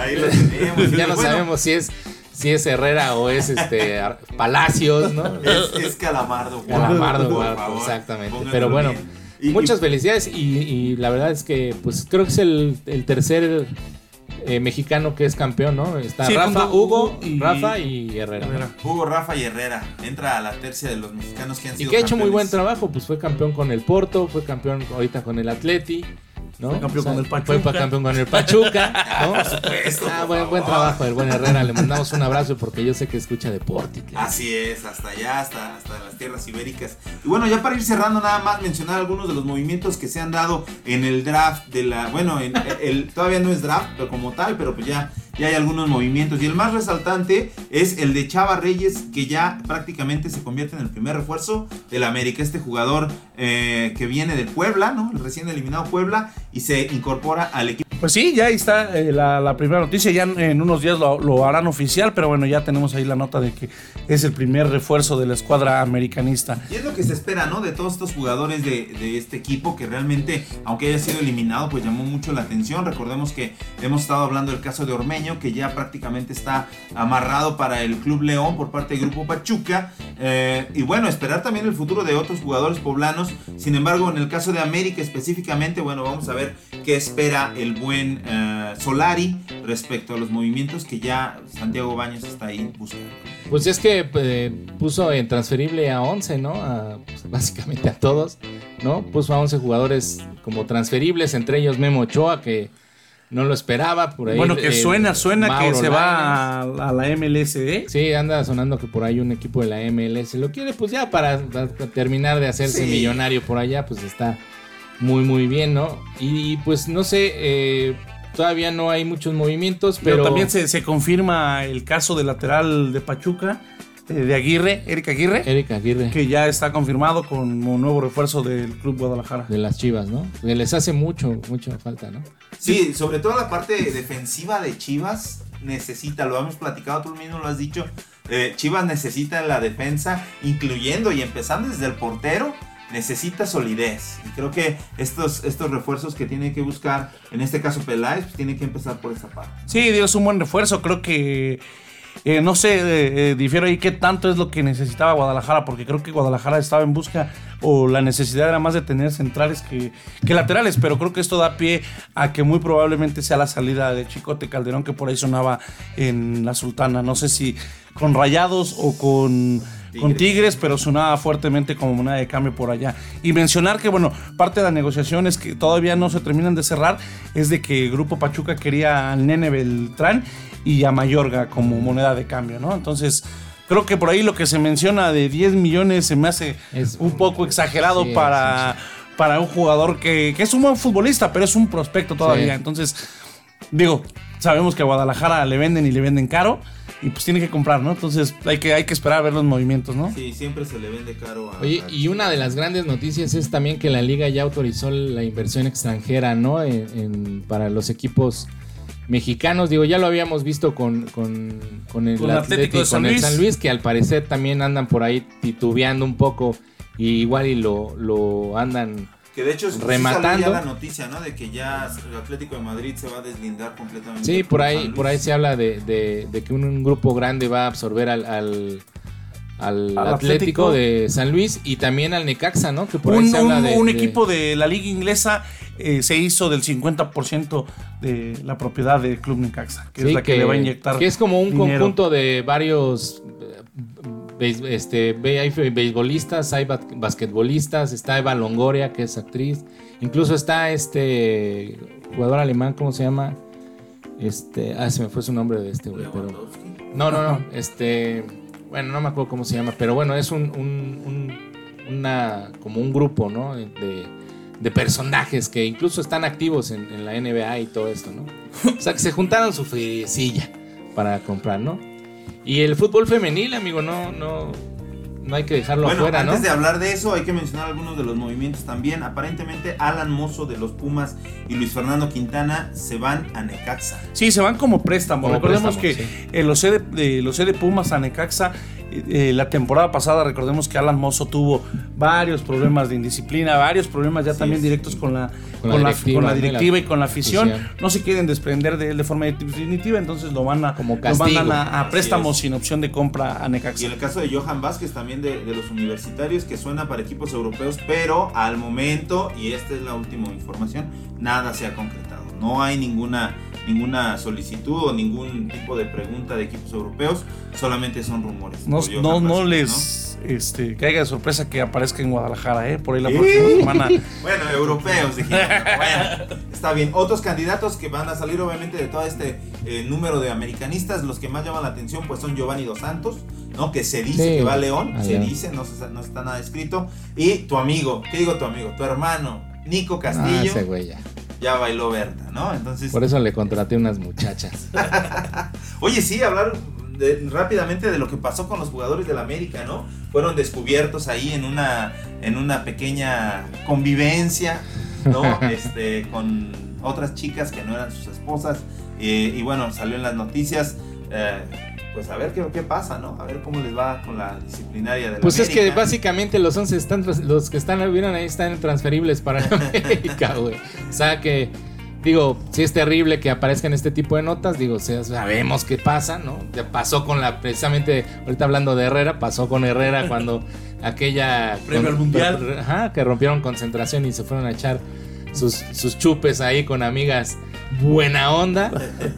Ahí lo tenemos. ya no Bueno, sabemos si es, si es Herrera o es este Palacios, ¿no? Es, es Calamardo. Calamardo, por guau, favor, exactamente. pónganlo Pero bueno, bien. Y- y- muchas felicidades y, y la verdad es que pues creo que es el, el tercer eh, mexicano que es campeón, ¿no? Está Sí, Rafa, Hugo, Hugo y- Rafa y Herrera. Hugo, Rafa y Herrera. Entra a la tercia de los mexicanos que han Y sido que ha hecho muy buen trabajo, pues fue campeón con el Porto, fue campeón ahorita con el Atleti, ¿no? Fue campeón con el Pachuca. Fue campeón con el Pachuca, ¿no? supuesto, ah, por buen, buen trabajo el buen Herrera, le mandamos un abrazo porque yo sé que escucha deporte. Así es, hasta allá, hasta, hasta las tierras ibéricas. Y bueno, ya para ir cerrando, nada más mencionar algunos de los movimientos que se han dado en el draft de la. Bueno, en el, todavía no es draft, pero como tal, pero pues ya, ya hay algunos movimientos. Y el más resaltante es el de Chava Reyes, que ya prácticamente se convierte en el primer refuerzo del América. Este jugador eh, que viene del Puebla, ¿no? El recién eliminado Puebla, y se incorpora al equipo. Pues sí, ya ahí está eh, la, la primera noticia. Ya en, unos días lo, lo harán oficial, pero bueno, ya tenemos ahí la nota de que es el primer refuerzo de la escuadra americanista. Y es lo que se espera, ¿no? De todos estos jugadores de, de este equipo que realmente, aunque haya sido eliminado, pues llamó mucho la atención. Recordemos que hemos estado hablando del caso de Ormeño, que ya prácticamente está amarrado para el Club León por parte del Grupo Pachuca. Eh, y bueno, esperar también el futuro de otros jugadores poblanos. Sin embargo, en el caso de América específicamente, bueno, vamos a ver qué espera el buen eh, Solari respecto a los movimientos que ya Santiago Baños está ahí buscando. Pues es que eh, puso en transferible a 11, ¿no? Pues, básicamente a todos, ¿no? Puso a 11 jugadores como transferibles, entre ellos Memo Ochoa, que no lo esperaba por ahí. bueno, que eh, suena, suena que se va a, a la MLSD. Sí, anda sonando que por ahí un equipo de la MLS lo quiere, pues ya para, para terminar de hacerse Sí. millonario por allá, pues está muy, muy bien, ¿no? Y pues no sé, eh, todavía no hay muchos movimientos, Pero, pero, también se, se confirma el caso del lateral de Pachuca, de Aguirre, Eric Aguirre, Eric Aguirre que ya está confirmado como nuevo refuerzo del Club Guadalajara. de las Chivas, ¿no? Que les hace mucho, mucho falta, ¿no? Sí, sobre todo la parte defensiva de Chivas necesita, lo hemos platicado, tú mismo lo has dicho, eh, Chivas necesita en la defensa, incluyendo y empezando desde el portero, necesita solidez. Y creo que estos, estos refuerzos que tiene que buscar, en este caso Peláez, pues tiene que empezar por esa parte. Sí, digo, es un buen refuerzo. Creo que. Eh, no sé, eh, eh, difiero ahí qué tanto es lo que necesitaba Guadalajara, porque creo que Guadalajara estaba en busca, o la necesidad era más de tener centrales que, que laterales, pero creo que esto da pie a que muy probablemente sea la salida de Chicote Calderón, que por ahí sonaba en la Sultana. No sé si con Rayados o con con Tigres, pero sonaba fuertemente como moneda de cambio por allá. Y mencionar que, bueno, parte de las negociaciones que todavía no se terminan de cerrar es de que el Grupo Pachuca quería al Nene Beltrán y a Mayorga como moneda de cambio, ¿no? Entonces, creo que por ahí lo que se menciona de 10 millones se me hace Es- un poco exagerado Sí, para, para un jugador que, que es un buen futbolista, pero es un prospecto todavía. Sí. Entonces, digo, sabemos que a Guadalajara le venden y le venden caro. Y pues tiene que comprar, ¿no? Entonces hay que, hay que esperar a ver los movimientos, ¿no? Sí, siempre se le vende caro a... Oye, y una de las grandes noticias es también que la liga ya autorizó la inversión extranjera, ¿no? En, en- para los equipos mexicanos. Digo, ya lo habíamos visto con, con, con el Con el Atlético Atlético de y San con el Luis. San Luis, que al parecer también andan por ahí titubeando un poco y igual y lo, lo andan... Que de hecho sí Rematando. salió ya la noticia, ¿no? De que ya el Atlético de Madrid se va a deslindar completamente. Sí, por ahí, por ahí se habla de, de- de que un, un grupo grande va a absorber al, al, al Al Atlético, Atlético. de San Luis y también al Necaxa, ¿no? Que por ahí un, se habla un- de, un de- equipo de la liga inglesa eh, se hizo del 50% de la propiedad del Club Necaxa, que Sí, es la que, le va a inyectar. que es como un dinero. conjunto de varios este, hay beisbolistas, hay ba- basquetbolistas, está Eva Longoria, que es actriz, incluso está este jugador alemán, ¿cómo se llama? Este, ah, se me fue su nombre de este güey, pero no, no, no, este, bueno, no me acuerdo cómo se llama, pero bueno, es un, un- un- una, como un grupo, ¿no? De, de personajes que incluso están activos en, en la NBA y todo esto, ¿no? O sea, que se juntaron su silla para comprar, ¿no? Y el fútbol femenil, amigo, no, no, no hay que dejarlo Bueno, afuera, ¿no? antes de hablar de eso, hay que mencionar algunos de los movimientos también. Aparentemente, Alan Mozo de los Pumas y Luis Fernando Quintana se van a Necaxa. Sí, se van como préstamo. Como recordemos préstamo, que eh, los C de, eh, los C de Pumas a Necaxa, eh, la temporada pasada, recordemos que Alan Mozo tuvo varios problemas de indisciplina, varios problemas ya también directos con la, Con con la la, directiva, con la ¿no? Y directiva y con la afición. afición. No se quieren desprender de él de forma definitiva, entonces lo van a, Como lo mandan a, a Así préstamo es. sin opción de compra a Y Necaxa. en el caso de Johan Vázquez, también de, de los universitarios, que suena para equipos europeos, pero al momento, y esta es la última información, nada se ha concretado. No hay ninguna, ninguna solicitud o ningún tipo de pregunta de equipos europeos, solamente son rumores. No, no, no les este, caiga de sorpresa que aparezca en Guadalajara, ¿eh? Por ahí la ¿Eh? próxima semana. Bueno, europeos, dijimos. Bueno, está bien. Otros candidatos que van a salir, obviamente, de todo este eh, número de americanistas, los que más llaman la atención, pues son Giovanni Dos Santos, ¿no? Que se dice Sí, que va a León, a se dice, no, se- no está nada escrito. Y tu amigo, ¿qué digo tu amigo? Tu hermano, Nico Ah, Castillo, ese güey ya. bailó Berta, ¿no? Entonces, Por eso le contraté unas muchachas. oye, sí, hablar de- rápidamente de lo que pasó con los jugadores del América, ¿no? Fueron descubiertos ahí en una, en una pequeña convivencia, ¿no? este, con otras chicas que no eran sus esposas. eh, y bueno, salió en las noticias. eh, pues a ver qué, qué pasa, ¿no? A ver cómo les va con la disciplinaria de la Pues es que básicamente los 11 están, los que están, vieron ahí están transferibles para América, güey. O sea que, digo, sí es terrible que aparezcan este tipo de notas, digo, sabemos qué pasa, ¿no? Ya pasó con la, precisamente, ahorita hablando de Herrera, pasó con Herrera cuando aquella... Al Mundial. Ajá, que rompieron concentración y se fueron a echar sus, sus chupes ahí con amigas buena onda,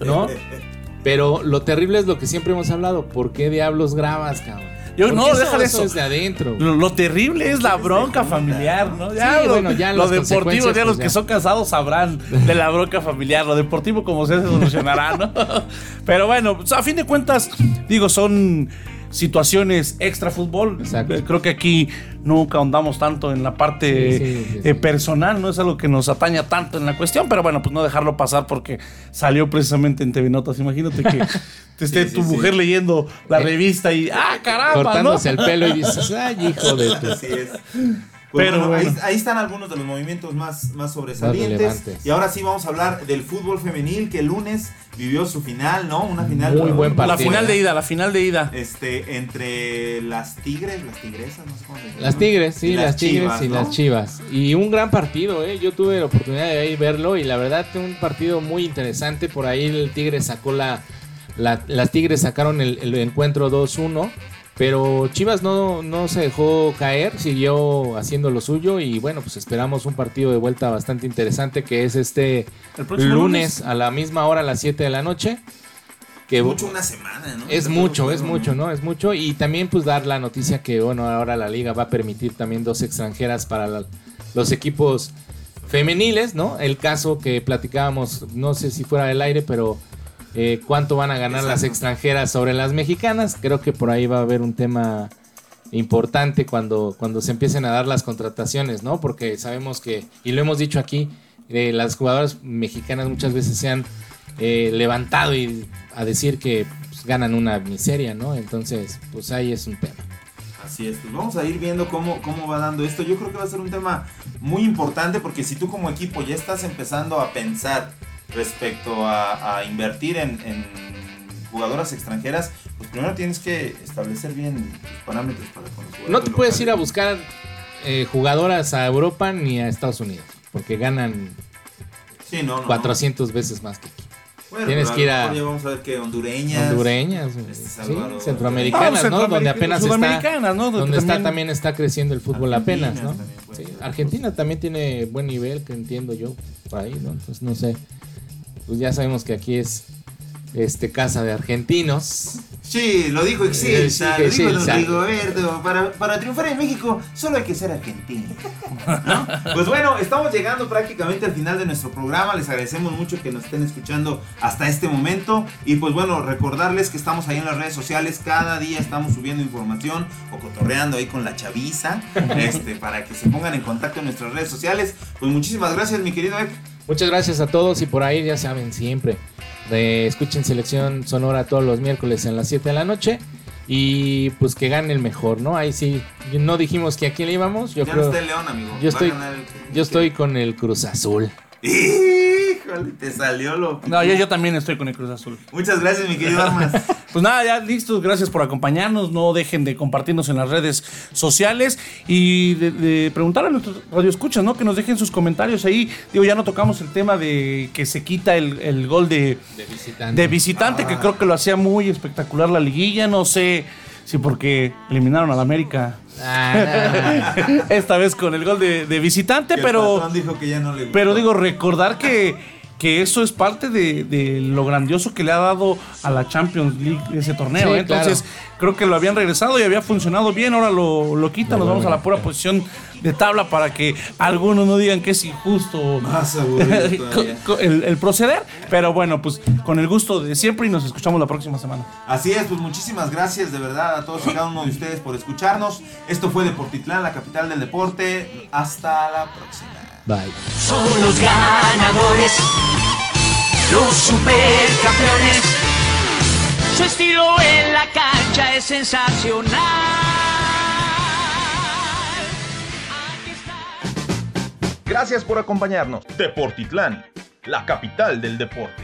¿no? Pero lo terrible es lo que siempre hemos hablado, ¿por qué diablos grabas, cabrón? Yo, no, deja de eso. es de adentro. Lo, lo terrible es la bronca familiar, ¿no? Ya Sí, lo, bueno, ya lo deportivo, ya los pues, que son casados sabrán de la bronca familiar. Lo deportivo, como sea, se solucionará, ¿no? Pero bueno, pues, a fin de cuentas, digo, son situaciones extra fútbol. Exacto. Eh, Creo que aquí nunca ahondamos tanto en la parte Sí, sí, sí, eh, personal, no es algo que nos ataña tanto en la cuestión, pero bueno, pues no dejarlo pasar porque salió precisamente en TV Notas. Imagínate que te esté tu mujer leyendo la revista y ¡ah, caramba! ¿no? cortándose el pelo y dices, ay, hijo de tu. Así es. Pues Pero bueno, ahí, bueno. ahí están algunos de los movimientos más, más sobresalientes. y ahora sí vamos a hablar del fútbol femenil que el lunes vivió su final, ¿no? Una final. Muy buen La partido. final de ida, la final de ida. Este, entre las tigres, las tigresas, no sé cómo se. Las Tigres, sí, Y las, Tigres Chivas, y ¿no? las Chivas. Y un gran partido, ¿eh? Yo tuve la oportunidad de ahí verlo y la verdad un partido muy interesante. Por ahí el Tigre sacó la... la- las Tigres sacaron el, el encuentro 2-1. Pero Chivas no, no se dejó caer, siguió haciendo lo suyo y bueno, pues esperamos un partido de vuelta bastante interesante que es este El próximo lunes, a la misma hora, a las 7 de la noche. Que Mucho una semana, ¿no? es mucho, es mucho, ¿no? Es mucho. Y también pues dar la noticia que, bueno, ahora la liga va a permitir también dos extranjeras para la- los equipos femeniles, ¿no? El caso que platicábamos, no sé si fuera del aire, pero eh, cuánto van a ganar las extranjeras sobre las mexicanas. Creo que por ahí va a haber un tema importante cuando, cuando se empiecen a dar las contrataciones, ¿no? Porque sabemos que, y lo hemos dicho aquí, eh, las jugadoras mexicanas muchas veces se han eh, levantado y a decir que pues, ganan una miseria, ¿no? Entonces, pues ahí es un tema. Así es, pues vamos a ir viendo cómo, cómo va dando esto. Yo creo que va a ser un tema muy importante porque si tú como equipo ya estás empezando a pensar respecto a, a invertir en, en jugadoras extranjeras, pues primero tienes que establecer bien tus parámetros para con los No jugadores te puedes ir a buscar eh, jugadoras a Europa ni a Estados Unidos, porque ganan Sí, no, no, no. 400 veces más que aquí. Bueno, tienes que ir a- vamos a ver que hondureñas. Hondureñas, Este, sí, centroamericanas, Ah, ¿no? Donde apenas está, donde está También- también está creciendo el fútbol Argentina apenas, ¿no? también Sí. Argentina también tiene buen nivel, que entiendo yo, por ahí, ¿no? Entonces no sé. Pues ya sabemos que aquí es este, casa de argentinos. Sí, lo dijo Excelsa, Sí, lo dijo Don. Rigoberto. Para, para triunfar en México solo hay que ser argentino. ¿no? Pues bueno, estamos llegando prácticamente al final de nuestro programa. Les agradecemos mucho que nos estén escuchando hasta este momento. Y pues bueno, recordarles que estamos ahí en las redes sociales. Cada día estamos subiendo información o cotorreando ahí con la chaviza. este, para que se pongan en contacto en nuestras redes sociales. Pues muchísimas gracias, mi querido Ed. Muchas gracias a todos y por ahí ya saben siempre. eh, escuchen Selección Sonora todos los miércoles en las 7 de la noche. Y pues que gane el mejor, ¿no? Ahí sí, no dijimos que a quién le íbamos. Yo ya creo. no está el León, amigo. yo Va estoy, el- yo estoy con el Cruz Azul. Híjole, te salió lo. No, yo, yo también estoy con el Cruz Azul. Muchas gracias, mi querido Armas. Pues nada, ya listos, gracias por acompañarnos. No dejen de compartirnos en las redes sociales y de, de preguntar a nuestros radioescuchas, ¿no? Que nos dejen sus comentarios ahí. Digo, ya no tocamos el tema de que se quita el, el gol de, De visitante. de visitante, que creo que lo hacía muy espectacular la liguilla. No sé si porque eliminaron al América Ah, no. esta vez con el gol de, de visitante, Que pero. patrón dijo que ya no le gustó. Pero digo, recordar que, que eso es parte de, de lo grandioso que le ha dado a la Champions League ese torneo. Sí, ¿eh? Entonces, creo que lo habían regresado y había funcionado bien. Ahora lo, lo quitan, nos vamos a la pura posición de tabla para que algunos no digan que es injusto Más el, el proceder. Pero bueno, pues con el gusto de siempre y nos escuchamos la próxima semana. Así es, pues muchísimas gracias de verdad a todos y cada uno de ustedes por escucharnos. Esto fue Deportitlán, la capital del deporte. Hasta la próxima. Bye. Son los ganadores, los supercampeones. Su estilo en la cancha es sensacional. Aquí está. Gracias por acompañarnos. Deportitlán, la capital del deporte.